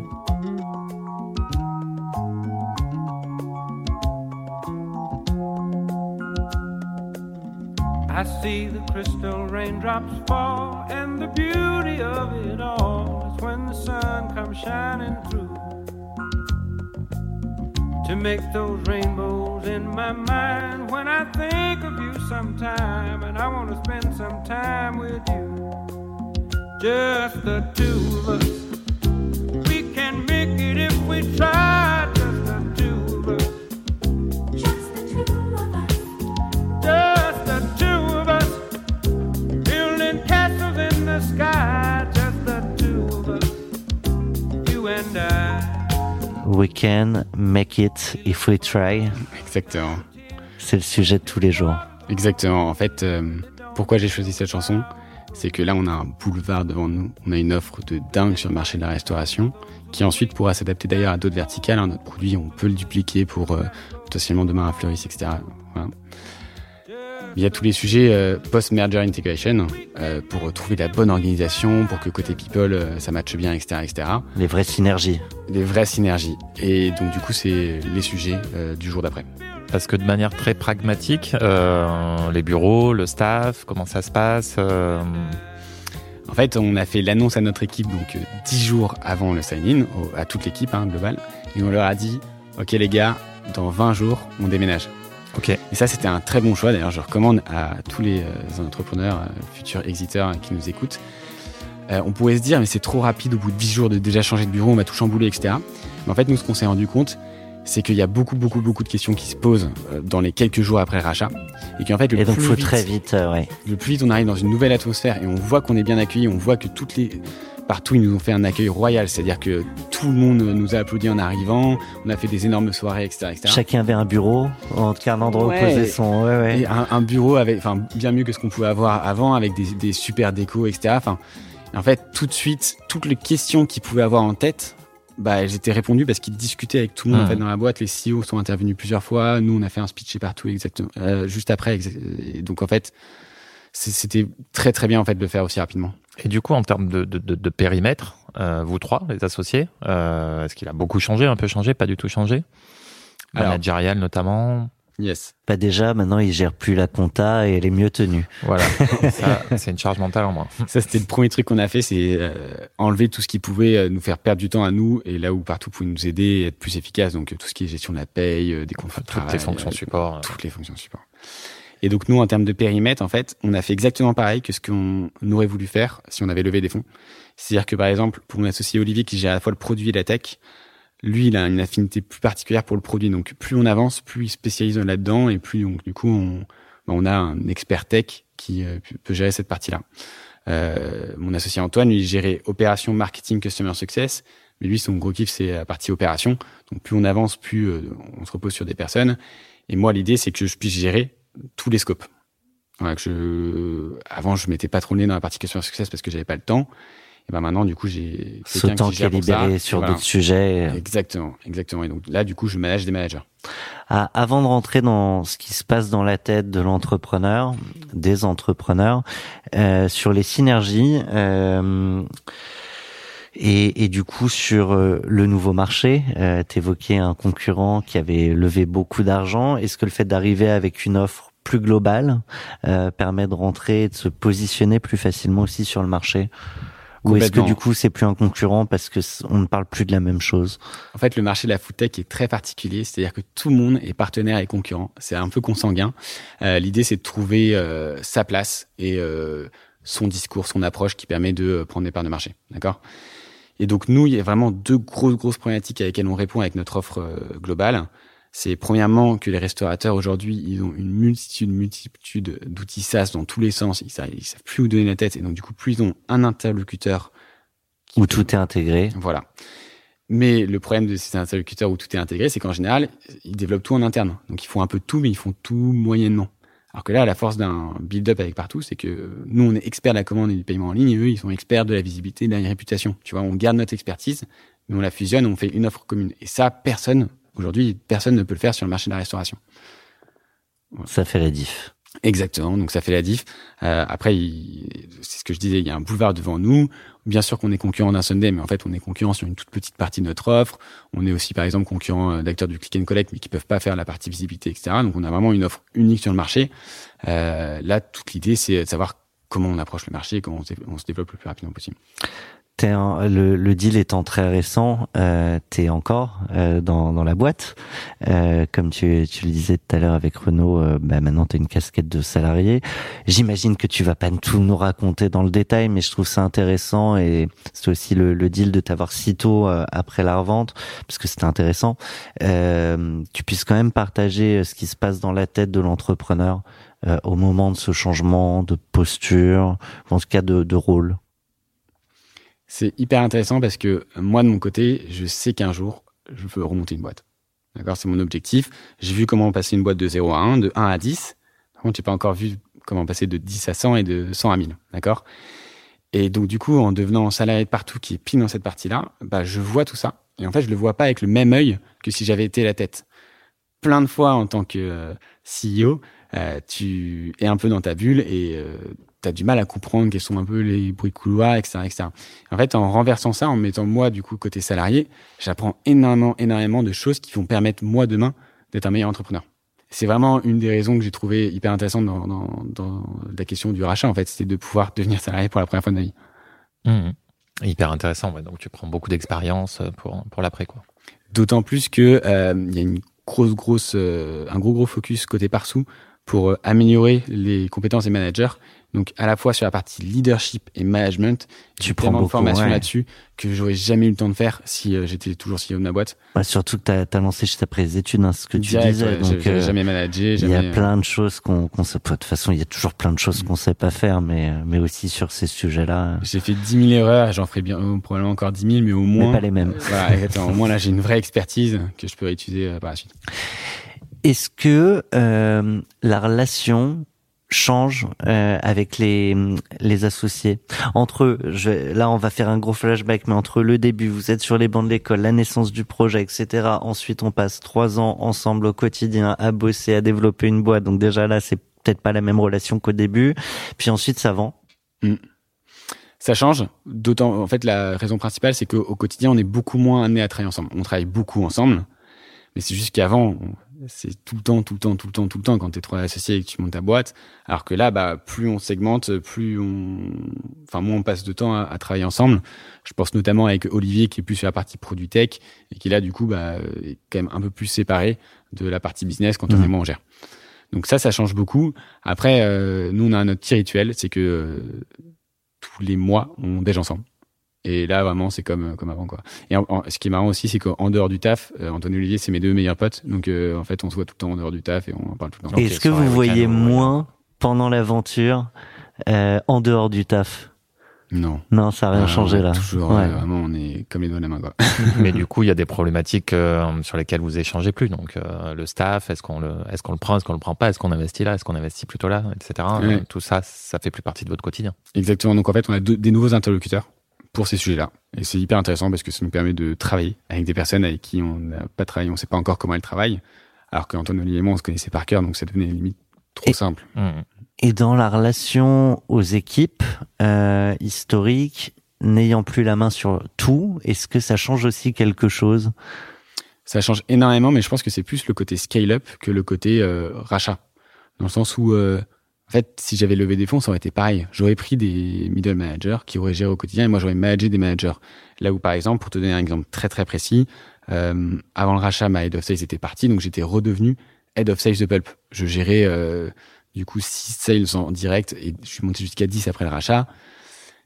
I see the crystal raindrops fall, and the beauty of it all is when the sun comes shining through. To make those rainbows you sometime, and I want to spend some time with you. Just the two of us. We can make it if we try, just the two of us. Just the two of us. Just the two of us, building castles in the sky. Just the two of us, you and I. We can make it if we try. Exactement. C'est le sujet de tous les jours. Exactement. En fait, euh, pourquoi j'ai choisi cette chanson C'est que là, on a un boulevard devant nous. On a une offre de dingue sur le marché de la restauration, qui ensuite pourra s'adapter d'ailleurs à d'autres verticales. hein. Notre produit, on peut le dupliquer pour euh, potentiellement demain à Fleuris, etc. Voilà. Il y a tous les sujets euh, post-merger integration euh, pour trouver la bonne organisation, pour que côté people, euh, ça matche bien, etc., etc. Les vraies synergies. Des vraies synergies. Et donc, du coup, c'est les sujets du jour d'après. Parce que de manière très pragmatique, euh, les bureaux, le staff, comment ça se passe euh, En fait, on a fait l'annonce à notre équipe donc euh, 10 jours avant le sign-in, à toute l'équipe hein, globale, et on leur a dit Ok les gars, dans 20 jours, on déménage. Ok. Et ça, c'était un très bon choix. D'ailleurs, je recommande à tous les entrepreneurs, futurs exiteurs qui nous écoutent. Euh, on pourrait se dire, mais c'est trop rapide au bout de 10 jours de déjà changer de bureau, on va tout chambouler, etc. Mais en fait, nous, ce qu'on s'est rendu compte, c'est qu'il y a beaucoup, beaucoup, beaucoup de questions qui se posent euh, dans les quelques jours après rachat. Et qu'en fait, le Et donc, plus faut vite- très vite, euh, ouais. le plus vite on arrive dans une nouvelle atmosphère et on voit qu'on est bien accueilli, on voit que toutes les partout ils nous ont fait un accueil royal, c'est-à-dire que tout le monde nous a applaudi en arrivant, on a fait des énormes soirées, etc., etc. Chacun avait un bureau, en tout cas un endroit Ouais. où poser son. Ouais, ouais. Et un, un bureau avec, enfin, bien mieux que ce qu'on pouvait avoir avant, avec des, des super décos, etc. Enfin, en fait, tout de suite, toutes les questions qu'ils pouvaient avoir en tête, bah, elles étaient répondues parce qu'ils discutaient avec tout le monde en fait dans la boîte. Les CEO sont intervenus plusieurs fois. Nous, on a fait un speech partout, exactement, euh, juste après. Et donc, en fait, c'était très très bien en fait de le faire aussi rapidement. Et du coup, en termes de, de, de, de périmètre, euh, vous trois, les associés, euh, est-ce qu'il a beaucoup changé, un peu changé, pas du tout changé? Managérial notamment? Yes. Pas déjà, maintenant il gère plus la compta et elle est mieux tenue. Voilà, ça, c'est une charge mentale en moins. Ça, c'était le premier truc qu'on a fait, c'est euh, enlever tout ce qui pouvait euh, nous faire perdre du temps à nous et là où partout pouvait nous aider et être plus efficace. Donc, euh, tout ce qui est gestion de la paye, euh, des contrats de Toutes les travail, fonctions euh, support. euh. toutes les fonctions support. Et donc nous, en termes de périmètre, en fait, on a fait exactement pareil que ce qu'on aurait voulu faire si on avait levé des fonds. C'est-à-dire que par exemple, pour mon associé Olivier qui gère à la fois le produit et la tech, lui, il a une affinité plus particulière pour le produit. Donc plus on avance, plus il spécialise là-dedans et plus donc du coup on, bah, on a un expert tech qui euh, peut gérer cette partie-là. Euh, mon associé Antoine, il gérait opération, marketing, customer success. Mais lui, son gros kiff, c'est la partie opération. Donc plus on avance, plus euh, on se repose sur des personnes. Et moi, l'idée, c'est que je puisse gérer tous les scopes. Voilà, que je... Avant, je mettais pas trop dans la partie customer success parce que j'avais pas le temps. Et ben maintenant, du coup, j'ai Ce temps qui qui est libéré sur Voilà. d'autres sujets. Exactement, exactement. Et donc là, du coup, je manage des managers. Ah, avant de rentrer dans ce qui se passe dans la tête de l'entrepreneur, des entrepreneurs, euh, sur les synergies euh, et, et du coup sur euh, le nouveau marché, euh, t'évoquais un concurrent qui avait levé beaucoup d'argent. Est-ce que le fait d'arriver avec une offre plus globale euh, permet de rentrer et de se positionner plus facilement aussi sur le marché? Ou est-ce que du coup c'est plus un concurrent parce que on ne parle plus de la même chose? En fait, le marché de la food tech est très particulier, c'est-à-dire que tout le monde est partenaire et concurrent. C'est un peu consanguin. Euh, L'idée, c'est de trouver euh, sa place et euh, son discours, son approche qui permet de euh, prendre des parts de marché. D'accord? Et donc nous, il y a vraiment deux grosses grosses problématiques avec lesquelles on répond avec notre offre euh, globale. C'est premièrement que les restaurateurs aujourd'hui, ils ont une multitude, multitude d'outils SaaS dans tous les sens. Ils savent, ils savent plus où donner la tête. Et donc du coup, plus ils ont un interlocuteur qui Où peut- tout est intégré. Voilà. Mais le problème de ces interlocuteurs où tout est intégré, c'est qu'en général, ils développent tout en interne. Donc ils font un peu de tout, mais ils font tout moyennement. Alors que là, la force d'un build-up avec partout, c'est que nous, on est experts de la commande et du paiement en ligne, et eux, ils sont experts de la visibilité et de la réputation. Tu vois, on garde notre expertise, mais on la fusionne, on fait une offre commune. Et ça, personne, aujourd'hui, personne ne peut le faire sur le marché de la restauration. Ça fait les diffs. Exactement, donc ça fait la diff. Euh, après, c'est ce que je disais, il y a un boulevard devant nous. Bien sûr qu'on est concurrent d'un Sunday, mais en fait, on est concurrent sur une toute petite partie de notre offre. On est aussi, par exemple, concurrent euh, d'acteurs du click and collect, mais qui peuvent pas faire la partie visibilité, etc. Donc, on a vraiment une offre unique sur le marché. Euh, là, toute l'idée, c'est de savoir comment on approche le marché et comment on se développe le plus rapidement possible. T'es le, le deal étant très récent, euh, t'es encore euh, dans, dans la boîte. Euh, comme tu, tu le disais tout à l'heure avec Renaud, euh, bah maintenant t'as une casquette de salarié. J'imagine que tu vas pas tout nous raconter dans le détail, mais je trouve ça intéressant et c'est aussi le, le deal de t'avoir si tôt euh, après la revente, parce que c'était intéressant. Euh, tu puisses quand même partager ce qui se passe dans la tête de l'entrepreneur au moment de ce changement de posture, ou en tout cas de, de rôle. C'est hyper intéressant parce que euh, moi, de mon côté, je sais qu'un jour, je veux remonter une boîte. D'accord? C'est mon objectif. J'ai vu comment passer une boîte de 0 à 1, de 1 à 10. Par contre, j'ai pas encore vu comment passer de 10 à 100 et de 100 à 1000. D'accord? Et donc, du coup, en devenant salarié de partout qui est pile dans cette partie-là, bah, je vois tout ça. Et en fait, je le vois pas avec le même œil que si j'avais été la tête. Plein de fois, en tant que euh, CEO, euh, tu es un peu dans ta bulle et euh, tu as du mal à comprendre quels sont un peu les bruits de couloir, etc., etc. En fait, en renversant ça, en mettant moi, du coup, côté salarié, j'apprends énormément, énormément de choses qui vont permettre, moi, demain, d'être un meilleur entrepreneur. C'est vraiment une des raisons que j'ai trouvé hyper intéressante dans, dans, dans la question du rachat, en fait, c'était de pouvoir devenir salarié pour la première fois de ma vie. Mhm. Hyper intéressant. ouais. Donc tu prends beaucoup d'expérience euh, pour, pour l'après. quoi. D'autant plus que euh, il y a une grosse, grosse, euh, un gros, gros focus côté Parsou pour euh, améliorer les compétences des managers. Donc, à la fois sur la partie leadership et management, Tu prends tellement de beaucoup, formation ouais. là-dessus que j'aurais jamais eu le temps de faire si euh, j'étais toujours CEO de ma boîte. Bah, surtout que t'as as lancé juste après les études, hein, ce que tu disais. ouais, donc, euh, jamais managé, il y a plein de choses qu'on qu'on sait pas. De toute façon, il y a toujours plein de choses qu'on sait pas faire, mais mais aussi sur ces sujets-là, J'ai fait 10 000 erreurs, j'en ferai bien euh, probablement encore 10 000, mais au mais moins. pas les mêmes. Voilà, exactement. Au moins là, j'ai une vraie expertise que je peux réutiliser euh, par la suite. Est-ce que euh, la relation change euh, avec les les associés. Entre je, là on va faire un gros flashback mais entre le début vous êtes sur les bancs de l'école la naissance du projet etc ensuite on passe trois ans ensemble au quotidien à bosser à développer une boîte. Donc déjà là c'est peut-être pas la même relation qu'au début. Puis ensuite ça vend. Ça change, d'autant, en fait, la raison principale, c'est qu'au au quotidien, on est beaucoup moins amené à travailler ensemble. On travaille beaucoup ensemble, mais c'est juste qu'avant, c'est tout le temps, tout le temps, tout le temps, tout le temps quand t'es trois associés et que tu montes ta boîte. Alors que là, bah, plus on segmente, plus on, enfin, moins on passe de temps à, à travailler ensemble. Je pense notamment avec Olivier qui est plus sur la partie produit tech et qui là, du coup, bah, est quand même un peu plus séparé de la partie business quand on Mhm. est moi on gère. Donc ça, ça change beaucoup. Après, euh, nous, on a notre petit rituel, c'est que euh, tous les mois, on déj ensemble. Et là, vraiment, c'est comme, comme avant, quoi. Et en- en- ce qui est marrant aussi, c'est qu'en dehors du taf, euh, Antoine et Olivier, c'est mes deux meilleurs potes. Donc, euh, en fait, on se voit tout le temps en dehors du taf et on en parle tout le temps. Est-ce que vous voyez moins pendant l'aventure euh, en dehors du taf? Non. non ça a rien changé là Toujours, Ouais. euh, vraiment, on est comme les doigts de la main, quoi. Mais du coup, il y a des problématiques euh, sur lesquelles vous échangez plus. Donc, euh, le staff, est-ce qu'on le, est-ce qu'on le prend, est-ce qu'on le prend pas, est-ce qu'on investit là, est-ce qu'on investit plutôt là, etc. Ouais. Euh, Tout ça, ça fait plus partie de votre quotidien. Exactement. Donc, en fait, on a deux- des nouveaux interlocuteurs pour ces sujets-là. Et c'est hyper intéressant parce que ça nous permet de travailler avec des personnes avec qui on n'a pas travaillé, on sait pas encore comment elles travaillent. Alors qu'Antoine Olivier et moi, on se connaissait par cœur, donc ça devenait limite trop Et- simple. Mhm. Et dans la relation aux équipes euh, historiques, n'ayant plus la main sur tout, est-ce que ça change aussi quelque chose? Ça change énormément, mais je pense que c'est plus le côté scale-up que le côté euh, rachat. Dans le sens où, euh, en fait, si j'avais levé des fonds, ça aurait été pareil. J'aurais pris des middle managers qui auraient géré au quotidien et moi, j'aurais managé des managers. Là où, par exemple, pour te donner un exemple très très précis, euh, avant le rachat, ma head of sales était partie, donc j'étais redevenu head of sales de Pulp. Je gérais euh, du coup 6 sales en direct et je suis monté jusqu'à 10 après le rachat.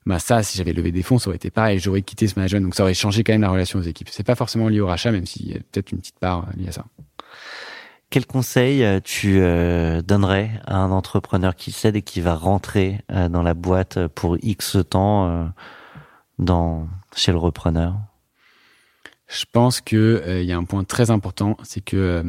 bah ça, si j'avais levé des fonds, ça aurait été pareil. J'aurais quitté ce management, donc ça aurait changé quand même la relation aux équipes. C'est pas forcément lié au rachat, même s'il y a peut-être une petite part euh, liée à ça. Quel conseil euh, tu euh, donnerais à un entrepreneur qui cède et qui va rentrer euh, dans la boîte pour X temps dans chez le repreneur? Je pense que euh, il y a un point très important, c'est que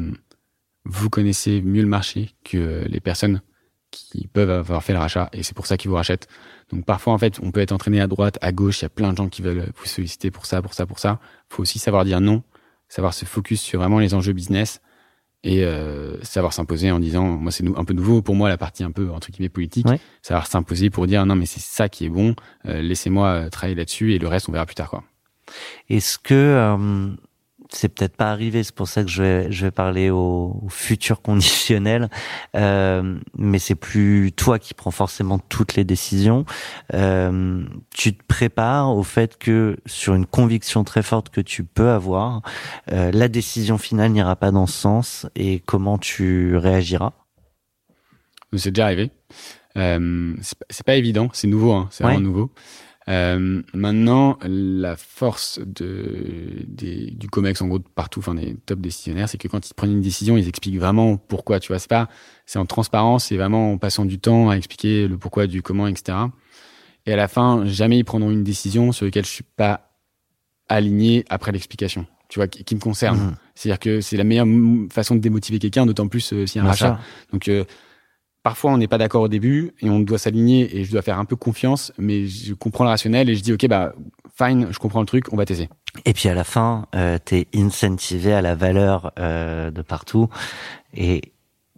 vous connaissez mieux le marché que les personnes qui peuvent avoir fait le rachat, et c'est pour ça qu'ils vous rachètent. Donc parfois, en fait, on peut être entraîné à droite, à gauche. Il y a plein de gens qui veulent vous solliciter pour ça, pour ça, pour ça. faut aussi savoir dire non, savoir se focus sur vraiment les enjeux business et euh, savoir s'imposer en disant, moi c'est un peu nouveau pour moi la partie un peu entre guillemets politique, Ouais. savoir s'imposer pour dire non mais c'est ça qui est bon, euh, laissez-moi euh, travailler là-dessus et le reste on verra plus tard quoi. Est-ce que euh, c'est peut-être pas arrivé, c'est pour ça que je vais, je vais parler au, au futur conditionnel, euh, mais c'est plus toi qui prends forcément toutes les décisions. Euh, tu te prépares au fait que sur une conviction très forte que tu peux avoir, euh, la décision finale n'ira pas dans ce sens et comment tu réagiras? C'est déjà arrivé. Euh, c'est pas- c'est pas évident, c'est nouveau, hein, c'est Ouais. vraiment nouveau. Euh, maintenant, la force de, des, du COMEX, en gros, partout, enfin des top décisionnaires, c'est que quand ils prennent une décision, ils expliquent vraiment pourquoi. Tu vois, c'est pas, c'est en transparence, c'est vraiment en passant du temps à expliquer le pourquoi, du comment, etc. Et à la fin, jamais ils prendront une décision sur laquelle je suis pas aligné après l'explication. Tu vois, qui, qui me concerne. Mhm. C'est-à-dire que c'est la meilleure façon de démotiver quelqu'un, d'autant plus euh, s'il y a un Bien rachat. Donc euh, parfois on n'est pas d'accord au début et on doit s'aligner et je dois faire un peu confiance, mais je comprends le rationnel et je dis ok bah fine, je comprends le truc, on va tester. Et puis à la fin, euh, t'es incentivé à la valeur euh, de partout. Et,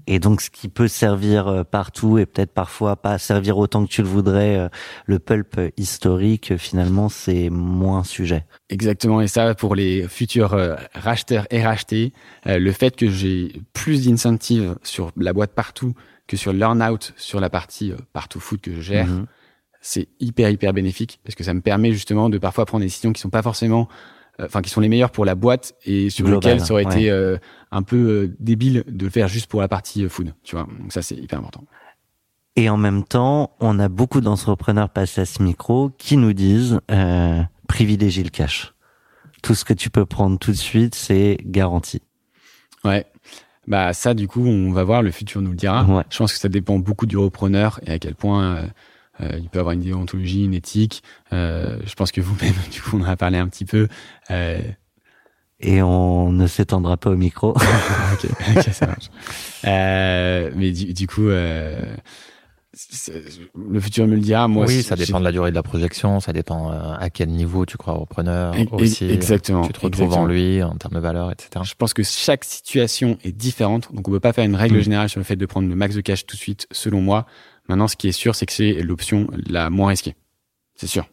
et donc ce qui peut servir euh, partout et peut-être parfois pas servir autant que tu le voudrais, euh, le pulp historique, finalement, c'est moins sujet. Exactement, et ça pour les futurs euh, racheteurs et rachetés, le fait que j'ai plus d'incentives sur la boîte partout que sur l'earn-out sur la partie euh, partout foot que je gère, Mhm. c'est hyper hyper bénéfique parce que ça me permet justement de parfois prendre des décisions qui sont pas forcément euh, enfin qui sont les meilleures pour la boîte et sur Global, lesquelles ça aurait ouais. été euh, un peu euh, débile de le faire juste pour la partie food tu vois donc ça c'est hyper important Et en même temps, on a beaucoup d'entrepreneurs passés à ce micro qui nous disent euh, privilégie le cash. Tout ce que tu peux prendre tout de suite, c'est garanti. ouais bah ça du coup on va voir le futur nous le dira Ouais. je pense que ça dépend beaucoup du repreneur et à quel point euh, euh, il peut avoir une déontologie une éthique euh, je pense que vous-même du coup on en a parlé un petit peu euh, Et on ne s'étendra pas au micro. ok, ça marche. Euh, mais du, du coup, euh, le futur me le dira. Moi, oui, ça dépend de la durée de la projection, ça dépend euh, à quel niveau tu crois au repreneur j'ai- aussi. Exactement. Tu te retrouves exactement. en lui en termes de valeur, etc. Je pense que chaque situation est différente, donc on peut pas faire une règle Mm. générale sur le fait de prendre le max de cash tout de suite, selon moi. Maintenant, ce qui est sûr, c'est que c'est l'option la moins risquée. C'est sûr.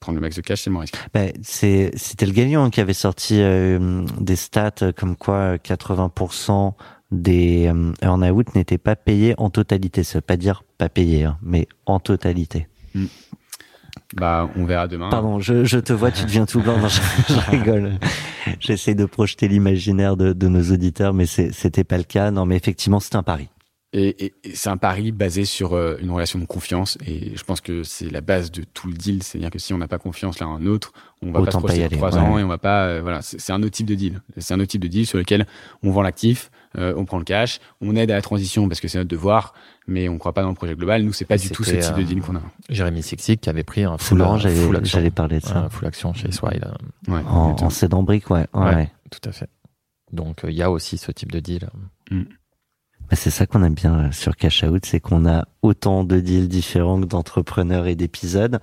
Prendre le max de cash, c'est le moins risqué. Ben, c'est, c'était le gagnant qui avait sorti euh, des stats euh, comme quoi euh, 80% des euh, earn-out n'étaient pas payés en totalité. Ça veut pas dire pas payés, hein, mais en totalité. Bah, on verra demain. Pardon, je, je te vois, tu deviens tout blanc. Non, je, je rigole. J'essaie de projeter l'imaginaire de, de nos auditeurs, mais c'était pas le cas. Non, mais effectivement, c'est un pari. Et, et- et c'est un pari basé sur euh, une relation de confiance. Et je pense que c'est la base de tout le deal. C'est-à-dire que si on n'a pas confiance l'un en l'autre, on va Autant pas se trois ans ouais. et on va pas. euh, voilà, c'est c'est un autre type de deal. C'est un autre type de deal sur lequel on vend l'actif, euh, on prend le cash, on aide à la transition parce que c'est notre devoir, mais on croit pas dans le projet global. Nous, c'est pas du tout ce type de euh, deal qu'on a. Jérémy Sixic qui avait pris un C'est full, marrant, euh, j'allais, full action. j'allais parler de ça. Ouais, full action chez Swile. euh, Ouais, En, en cédant brique, ouais. ouais. Tout à fait. Donc euh, il y a aussi ce type de deal. Bah, C'est ça qu'on aime bien euh, sur Cash Out, c'est qu'on a autant de deals différents que d'entrepreneurs et d'épisodes.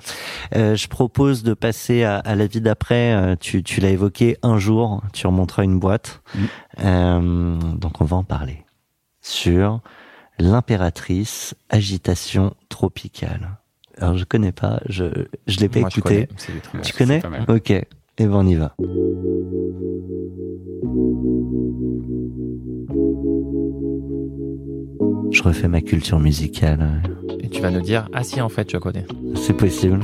Euh, je propose de passer à, à la vie d'après. Euh, tu tu l'as évoqué, un jour, tu remonteras une boîte. Mm. Euh, donc on va en parler. Sur l'impératrice agitation tropicale. Alors je connais pas, je je l'ai pas Moi, écouté. connais, Tu connais. Ok. Et ben on y va. Je refais ma culture musicale. Et tu vas nous dire, ah si, en fait, je connais. C'est possible.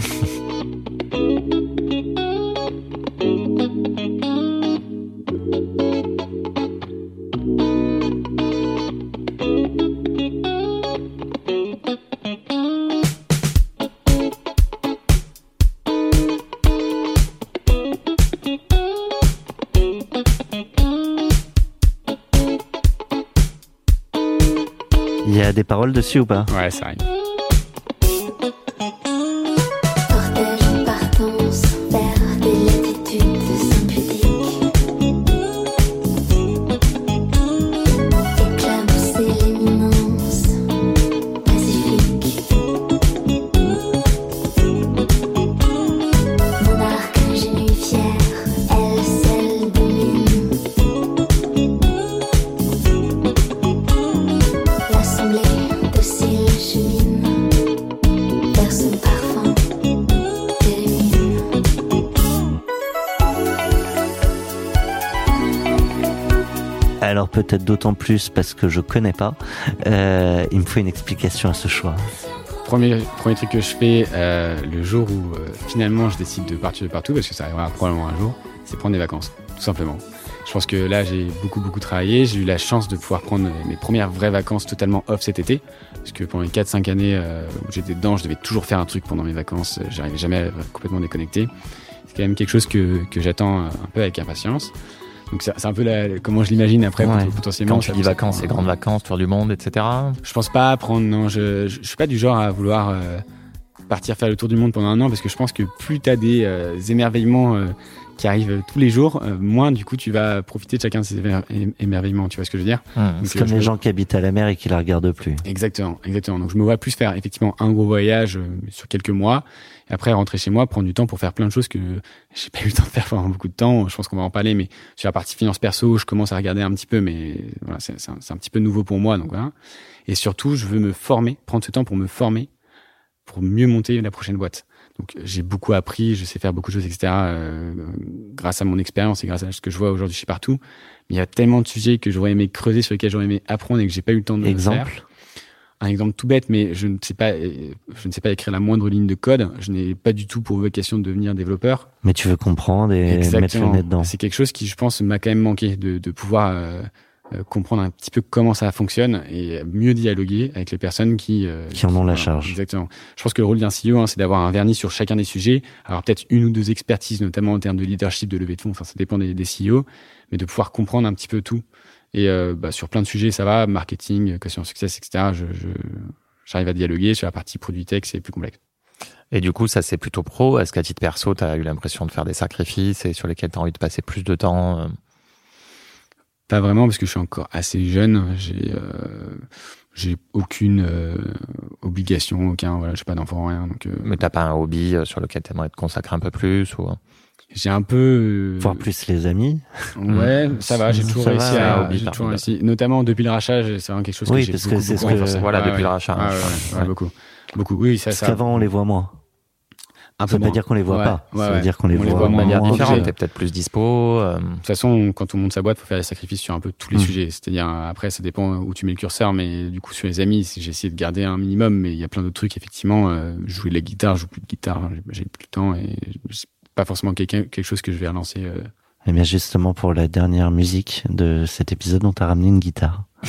Paroles ou pas Ouais. Peut-être d'autant plus parce que je connais pas. Euh, il me faut une explication à ce choix. Premier, premier truc que je fais euh, le jour où euh, finalement je décide de partir de partout, parce que ça arrivera probablement un jour, c'est prendre des vacances, tout simplement. Je pense que là j'ai beaucoup beaucoup travaillé, j'ai eu la chance de pouvoir prendre mes premières vraies vacances totalement off cet été, parce que pendant les 4-5 années où j'étais dedans, je devais toujours faire un truc pendant mes vacances, j'arrivais jamais à complètement déconnecté. C'est quand même quelque chose que, que j'attends un peu avec impatience. Donc c'est un peu la, comment je l'imagine après Ouais. potentiellement. Quand tu dis vacances, c'est grandes vacances, tour du monde, etc. je pense pas prendre, non, je, je, je suis pas du genre à vouloir euh, partir faire le tour du monde pendant un an parce que je pense que plus t'as des euh, émerveillements euh, qui arrivent tous les jours, euh, moins du coup tu vas profiter de chacun de ces émer- émerveillements, tu vois ce que je veux dire? C'est euh, comme je les gens qui habitent à la mer et qui la regardent plus. Exactement, exactement. Donc je me vois plus faire effectivement un gros voyage euh, sur quelques mois, après rentrer chez moi, prendre du temps pour faire plein de choses que j'ai pas eu le temps de faire pendant beaucoup de temps. Je pense qu'on va en parler, mais sur la partie finance perso, je commence à regarder un petit peu, mais voilà, c'est un, petit peu nouveau pour moi, donc voilà. Et surtout, je veux me former, prendre ce temps pour me former, pour mieux monter la prochaine boîte. Donc j'ai beaucoup appris, je sais faire beaucoup de choses, etc. euh, grâce à mon expérience et grâce à ce que je vois aujourd'hui chez partout. Mais il y a tellement de sujets que j'aurais aimé creuser, sur lesquels j'aurais aimé apprendre et que j'ai pas eu le temps de le faire Exemple? Un exemple tout bête, mais je ne sais pas, euh, je ne sais pas écrire la moindre ligne de code. Je n'ai pas du tout pour vocation de devenir développeur. Mais tu veux comprendre et mettre le nez dedans. C'est quelque chose qui, je pense, m'a quand même manqué de, de pouvoir euh, euh, comprendre un petit peu comment ça fonctionne et mieux dialoguer avec les personnes qui euh, Qui en ont la charge. Exactement. Je pense que le rôle d'un CEO, hein, c'est d'avoir un vernis sur chacun des sujets. Alors peut-être une ou deux expertises, notamment en termes de leadership, de levée de fonds. Enfin, ça dépend des, des CEO, mais de pouvoir comprendre un petit peu tout. Et euh, bah, sur plein de sujets, ça va, marketing, customer success, etc. Je, je, j'arrive à dialoguer. Sur la partie produit tech, c'est plus complexe. Et du coup, ça c'est plutôt pro. Est-ce qu'à titre perso, tu as eu l'impression de faire des sacrifices et sur lesquels tu as envie de passer plus de temps euh, Pas vraiment parce que je suis encore assez jeune. J'ai euh, j'ai aucune euh, obligation, aucun voilà, j'ai pas d'enfant rien. Donc euh, Mais t'as pas un hobby euh, sur lequel tu aimerais te consacrer un peu plus ou... j'ai un peu euh, Voir plus les amis. Ouais, ça va. J'ai toujours réussi à. hobby j'ai toujours réussi, notamment depuis le rachat. C'est vraiment quelque chose Oui, que j'ai parce que beaucoup, c'est ce beaucoup que-. Voilà, Ouais, depuis ouais. le rachat. Ouais, hein, ouais, ouais. ouais, beaucoup, beaucoup. Oui, ça, Parce ça. qu'avant, on les voit moins. un Ça veut pas dire qu'on les voit Ouais, pas. ouais, ça veut ouais. dire qu'on les On les voit voit de manière Moins différente, t'es peut-être plus dispo. euh, De toute façon, quand on monte sa boîte, faut faire des sacrifices sur un peu tous les Mm. sujets. C'est-à-dire, après, ça dépend où tu mets le curseur, mais du coup, sur les amis, j'ai essayé de garder un minimum, mais il y a plein d'autres trucs, effectivement. Euh, jouer de la guitare, je joue plus de guitare, j'ai- j'ai plus le temps et c'est pas forcément quelqu'un, quelque chose que je vais relancer. euh. Eh bien, justement, pour la dernière musique de cet épisode, on t'a ramené une guitare.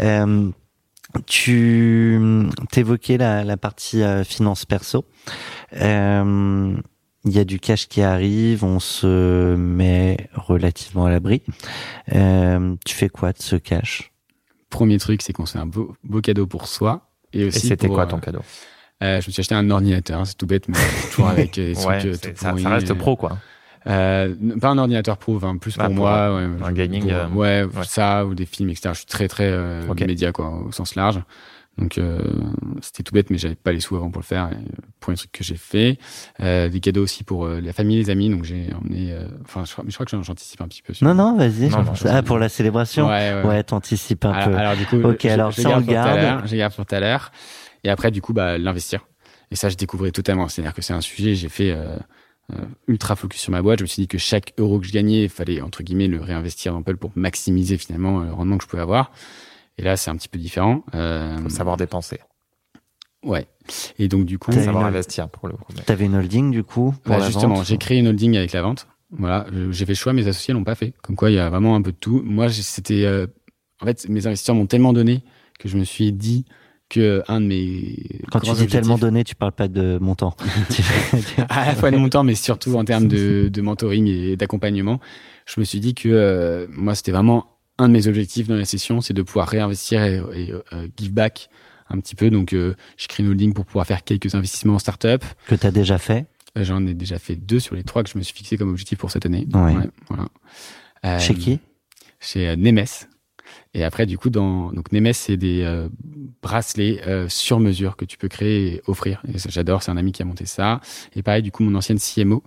Euh, tu t'évoquais la, la partie euh, finance perso. Euh, Il y a du cash qui arrive, on se met relativement à l'abri. Euh, tu fais quoi de ce cash? Premier truc, c'est qu'on se fait un beau, beau cadeau pour soi. Et Et aussi c'était quoi euh, ton cadeau? Euh, Je me suis acheté un ordinateur, hein, c'est tout bête, mais toujours avec euh, des trucs Ouais, euh, tout ça, pourris, ça reste euh, pro quoi. Euh, pas un ordinateur pro, enfin, plus Ah, pour pour moi. ouais, un gaming, pour- euh, ouais, ouais. ça, ou des films, etc. Je suis très, très euh, Ok. média, quoi, au sens large. Donc, euh, c'était tout bête, mais j'avais pas les sous avant pour le faire. Et, euh, premier truc que j'ai fait. Euh, des cadeaux aussi pour euh, la famille, les amis. Donc, j'ai emmené. euh, Enfin, je, crois- mais je crois que j'anticipe un petit peu. sur- Non, non, vas-y. Ah, pour la célébration Ouais, ouais. Ouais, t'anticipes un alors, peu. alors, du coup, Ok, je, alors je ça, on garde pour Je garde pour tout à l'heure. Et après, du coup, bah, l'investir. Et ça, je découvrais totalement. C'est-à-dire que c'est un sujet, j'ai fait euh, euh, ultra focus sur ma boîte. Je me suis dit que chaque euro que je gagnais, il fallait, entre guillemets, le réinvestir dans Pearl pour maximiser finalement le rendement que je pouvais avoir. Et là, c'est un petit peu différent. Euh, Faut savoir dépenser, Ouais. Et donc, du coup, T'as savoir une- investir pour le coup. T'avais une holding du coup pour bah, la justement, j'ai créé une holding avec la vente. Voilà, j'ai fait le choix, mes associés l'ont pas fait. Comme quoi, il y a vraiment un peu de tout. Moi, c'était, euh, en fait, mes investisseurs m'ont tellement donné que je me suis dit que un de mes Quand tu dis tellement donné, tu parles pas de montant. À la fois de montant, mais surtout en termes de, de mentoring et d'accompagnement, je me suis dit que euh, moi, c'était vraiment un de mes objectifs dans la session, c'est de pouvoir réinvestir et, et, euh, give back un petit peu. Donc, euh, je crée une holding pour pouvoir faire quelques investissements en start-up. Que tu as déjà fait Euh, J'en ai déjà fait deux sur les trois que je me suis fixé comme objectif pour cette année. Ouais. voilà. Chez qui? Chez Nemes. Et après, du coup, dans donc Nemes, c'est des euh, bracelets euh, sur mesure que tu peux créer et offrir. Et ça, j'adore. C'est un ami qui a monté ça. Et pareil, du coup, mon ancienne CMO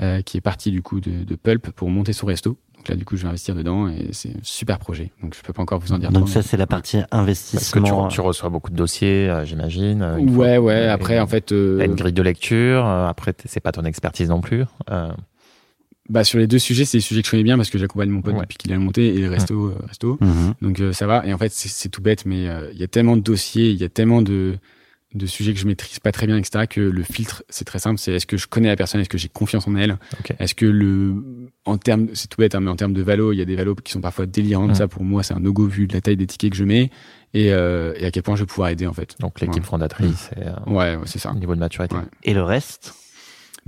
euh, qui est partie du coup de, de Pulp pour monter son resto. Donc là, du coup, je vais investir dedans et c'est un super projet. Donc, je peux pas encore vous en dire Donc trop, ça, mais- c'est la partie Parce que tu, investissement. tu reçois beaucoup de dossiers, euh, j'imagine. euh, Ouais, fois- ouais. et- Après, en fait, euh, T'as une grille de lecture. euh, après, c'est pas ton expertise non plus. Bah, sur les deux sujets, c'est des sujets que je connais bien parce que j'accompagne mon pote Ouais. depuis qu'il a monté et le resto, euh, resto. Mhm. Donc euh, ça va. Et en fait, c'est- tout bête, mais euh, il y a tellement de dossiers, il y a tellement de, de sujets que je maîtrise pas très bien, etc. Que le filtre, c'est très simple. C'est est-ce que je connais la personne, est-ce que j'ai confiance en elle, est-ce que le, en termes, c'est tout bête, hein, mais en termes de valo, il y a des valos qui sont parfois délirantes. Mhm. Ça, pour moi, c'est un no-go vu de la taille des tickets que je mets et, euh, et à quel point je vais pouvoir aider en fait. Donc l'équipe Ouais. fondatrice et euh, Ouais, ouais, c'est ça. au niveau de maturité. Ouais. Et le reste?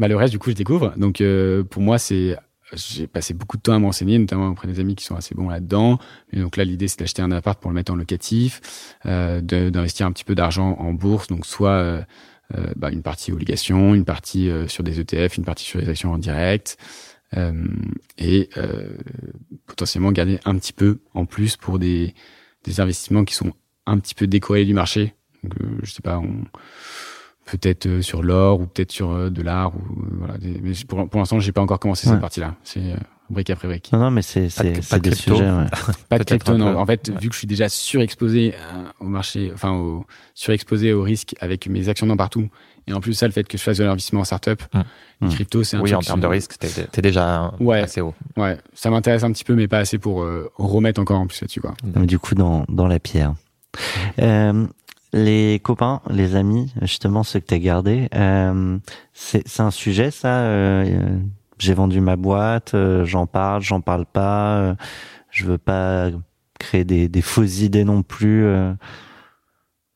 Bah, le reste, du coup, je découvre. Donc, euh, pour moi, c'est, j'ai passé beaucoup de temps à m'enseigner, notamment auprès des amis qui sont assez bons là-dedans. Donc là, l'idée, c'est d'acheter un appart pour le mettre en locatif, euh, d'investir un petit peu d'argent en bourse. Donc, soit euh, euh, bah, une partie obligations, une partie euh, sur des ETF, une partie sur les actions en direct. Euh, et potentiellement garder un petit peu en plus pour des, des investissements qui sont un petit peu décorrélés du marché. Donc, je sais pas, on, peut-être euh, sur l'or ou peut-être sur euh, de l'art ou euh, voilà. des- mais pour, pour l'instant, j'ai pas encore commencé Ouais. cette partie-là. C'est euh, brique après brique. Non, non, mais c'est c'est pas de des crypto. sujets. ouais. Pas de crypto, non. En fait, Ouais. vu que je suis déjà surexposé euh, au marché, enfin au surexposé au risque avec mes actions dans partout, et en plus ça, le fait que je fasse de l'investissement en startup, Mm. les Mm. crypto, c'est un Oui, truc en termes de risque, t'es t'es déjà Ouais. assez haut. Ouais, ça m'intéresse un petit peu, mais pas assez pour euh, remettre encore en plus là-dessus, quoi. Donc, du coup, dans, dans la pierre. Euh, les copains, les amis, justement, ceux que tu as gardés, euh, c'est un sujet, ça euh, J'ai vendu ma boîte, euh, j'en parle, j'en parle pas, euh, je veux pas créer des, des fausses idées non plus. euh.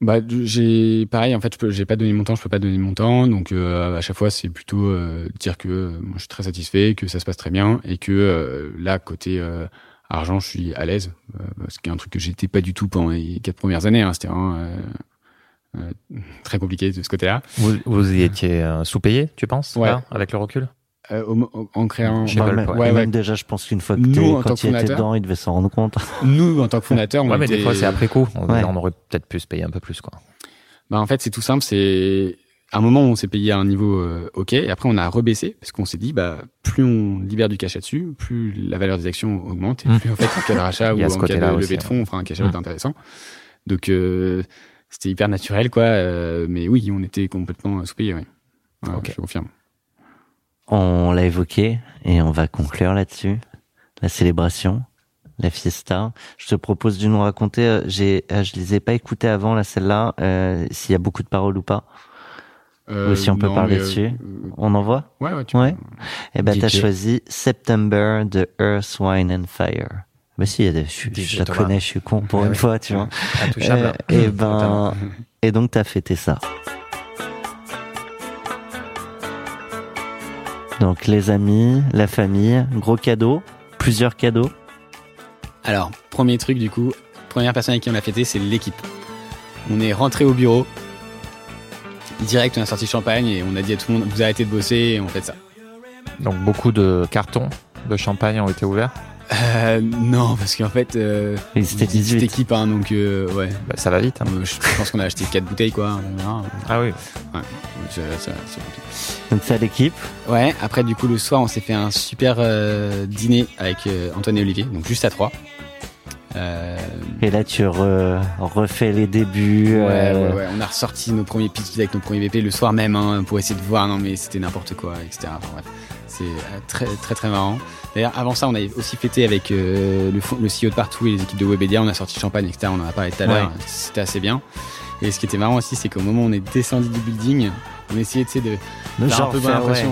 Bah, j'ai pareil. En fait, je peux, j'ai pas donné mon temps, je peux pas donner mon temps. Donc, euh, à chaque fois, c'est plutôt euh, dire que euh, je suis très satisfait, que ça se passe très bien, et que là, côté argent, je suis à l'aise. Euh, ce qui est un truc que j'étais pas du tout pendant les quatre premières années. Hein, C'était vraiment euh, euh, très compliqué de ce côté-là. Vous, vous y étiez euh, sous-payé, tu penses Ouais. là, Avec le recul? Euh, au- au- en créant, Chez Pulp, même, ouais. même déjà, je pense qu'une fois que Nous, quand il était dedans, il devait s'en rendre compte. nous, en tant que fondateur, on Ouais, mais était- des fois, c'est après coup. On, Ouais. on aurait peut-être pu se payer un peu plus, quoi. Bah en fait c'est tout simple, c'est à un moment on s'est payé à un niveau euh, ok et après on a rebaissé parce qu'on s'est dit bah plus on libère du cash là-dessus, plus la valeur des actions augmente et Mm. plus en fait en cas de rachat ou en cas de aussi, levée de fonds, enfin un cash out Mm. intéressant. Donc euh, c'était hyper naturel quoi, euh, mais oui on était complètement sous-payé. Ouais. Voilà, Ok. Je confirme. On l'a évoqué et on va conclure là-dessus. La célébration, la fiesta. Je te propose de nous raconter. euh, J'ai, euh, je les ai pas écoutées avant là, celle-là. euh, S'il y a beaucoup de paroles ou pas. Euh, Ou si on peut non, parler mais, dessus. euh, On en voit? Ouais ouais. Tu Ouais. peux. Eh ben, t'as choisi September de Earth, Wine and Fire. Bah si, il y a des- je, la connais, je suis con pour Ah une fois, tu vois. Intouchable. Euh, et ben, et donc t'as fêté ça. Donc les amis, la famille, gros cadeau, plusieurs cadeaux. Alors, premier truc du coup, première personne avec qui on a fêté, c'est l'équipe. On est rentré au bureau. Direct, on a sorti champagne et on a dit à tout le monde, vous arrêtez de bosser et on fait ça. Donc, beaucoup de cartons de champagne ont été ouverts. Euh, non, parce qu'en fait, euh, Ils étaient 18 18. équipes, hein, donc euh, ouais. Bah, ça va vite. hein. Euh, Je pense qu'on a acheté 4 bouteilles, quoi. Ah oui. Ouais, ça- ça- c'est rapide. Donc c'est à l'équipe. Ouais, après, du coup, le soir, on s'est fait un super euh, dîner avec euh, Antoine et Olivier, donc juste à 3. Euh, Et là tu re- refais les débuts. ouais, euh, ouais, ouais, on a ressorti nos premiers pitchs avec nos premiers VP le soir même hein, pour essayer de voir, non mais c'était n'importe quoi, etc. Enfin, bref, c'est euh, très très très marrant. D'ailleurs, avant ça, on avait aussi fêté avec euh, le CEO de partout et les équipes de Webedia, on a sorti champagne, etc. On en a parlé tout à l'heure, c'était assez bien. Et ce qui était marrant aussi, c'est qu'au moment où on est descendu du building, on essayait tu sais, de de faire un peu faire, ouais,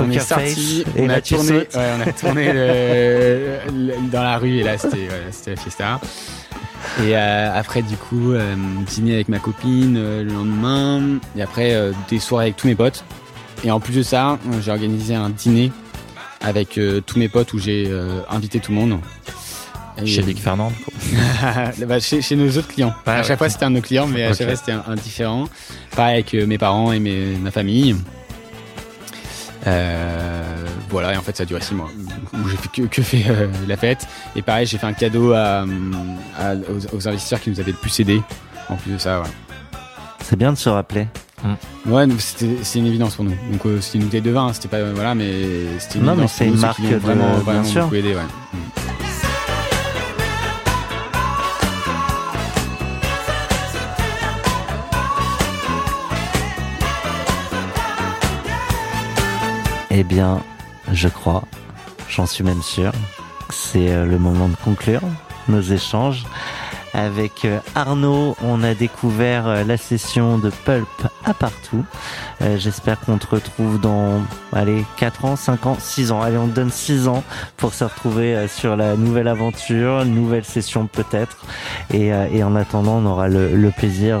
On est sorti, on a tourné, sautes. ouais, on a tourné le- le- dans la rue et là c'était ouais, la fiesta. Et euh, après du coup euh, dîner avec ma copine euh, le lendemain et après des soirées avec tous mes potes. Et en plus de ça, j'ai organisé un dîner avec tous mes potes où j'ai invité tout le monde. Et- Chez Vic Fernand, du coup. Bah, chez, chez nos autres clients. Ah à ouais. chaque fois, c'était un de nos clients, mais à chaque fois, c'était un, un différent. Pareil avec euh, mes parents et mes, ma famille. Euh, voilà, et en fait, ça a duré six mois où j'ai fait que, que fait euh, la fête. Et pareil, j'ai fait un cadeau à, à- aux, aux investisseurs qui nous avaient le plus aidé. En plus de ça, ouais. C'est bien de se rappeler. Ouais, nous, c'était c'est une évidence pour nous. Donc, euh, c'était une bouteille de vin, hein, c'était pas voilà, mais c'était une Non, mais c'est pour une marque qui nous ont de- vraiment, bien vraiment sûr. beaucoup aidé, ouais. Mm. Eh bien, je crois, j'en suis même sûr, c'est euh, le moment de conclure nos échanges. Avec euh, Arnaud, on a découvert euh, la session de Pulp à partout. J'espère qu'on te retrouve dans, allez, 4 ans, 5 ans, 6 ans. Allez, on te donne 6 ans pour se retrouver sur la nouvelle aventure, nouvelle session peut-être. Et, en attendant, on aura le, plaisir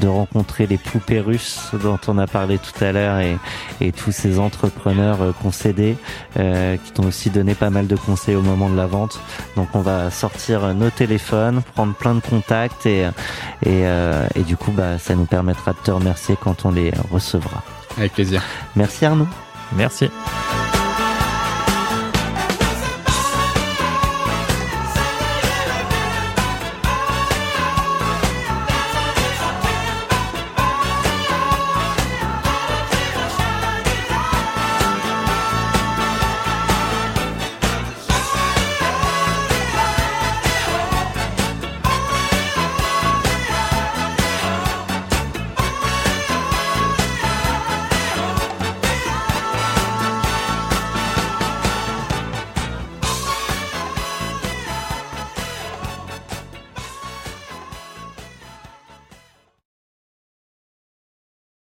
de rencontrer les poupées russes dont on a parlé tout à l'heure et, et tous ces entrepreneurs euh, concédés euh, qui t'ont aussi donné pas mal de conseils au moment de la vente. Donc on va sortir euh, nos téléphones, prendre plein de contacts et, et, euh, et du coup bah, ça nous permettra de te remercier quand on les recevra. Avec plaisir. Merci Arnaud. Merci.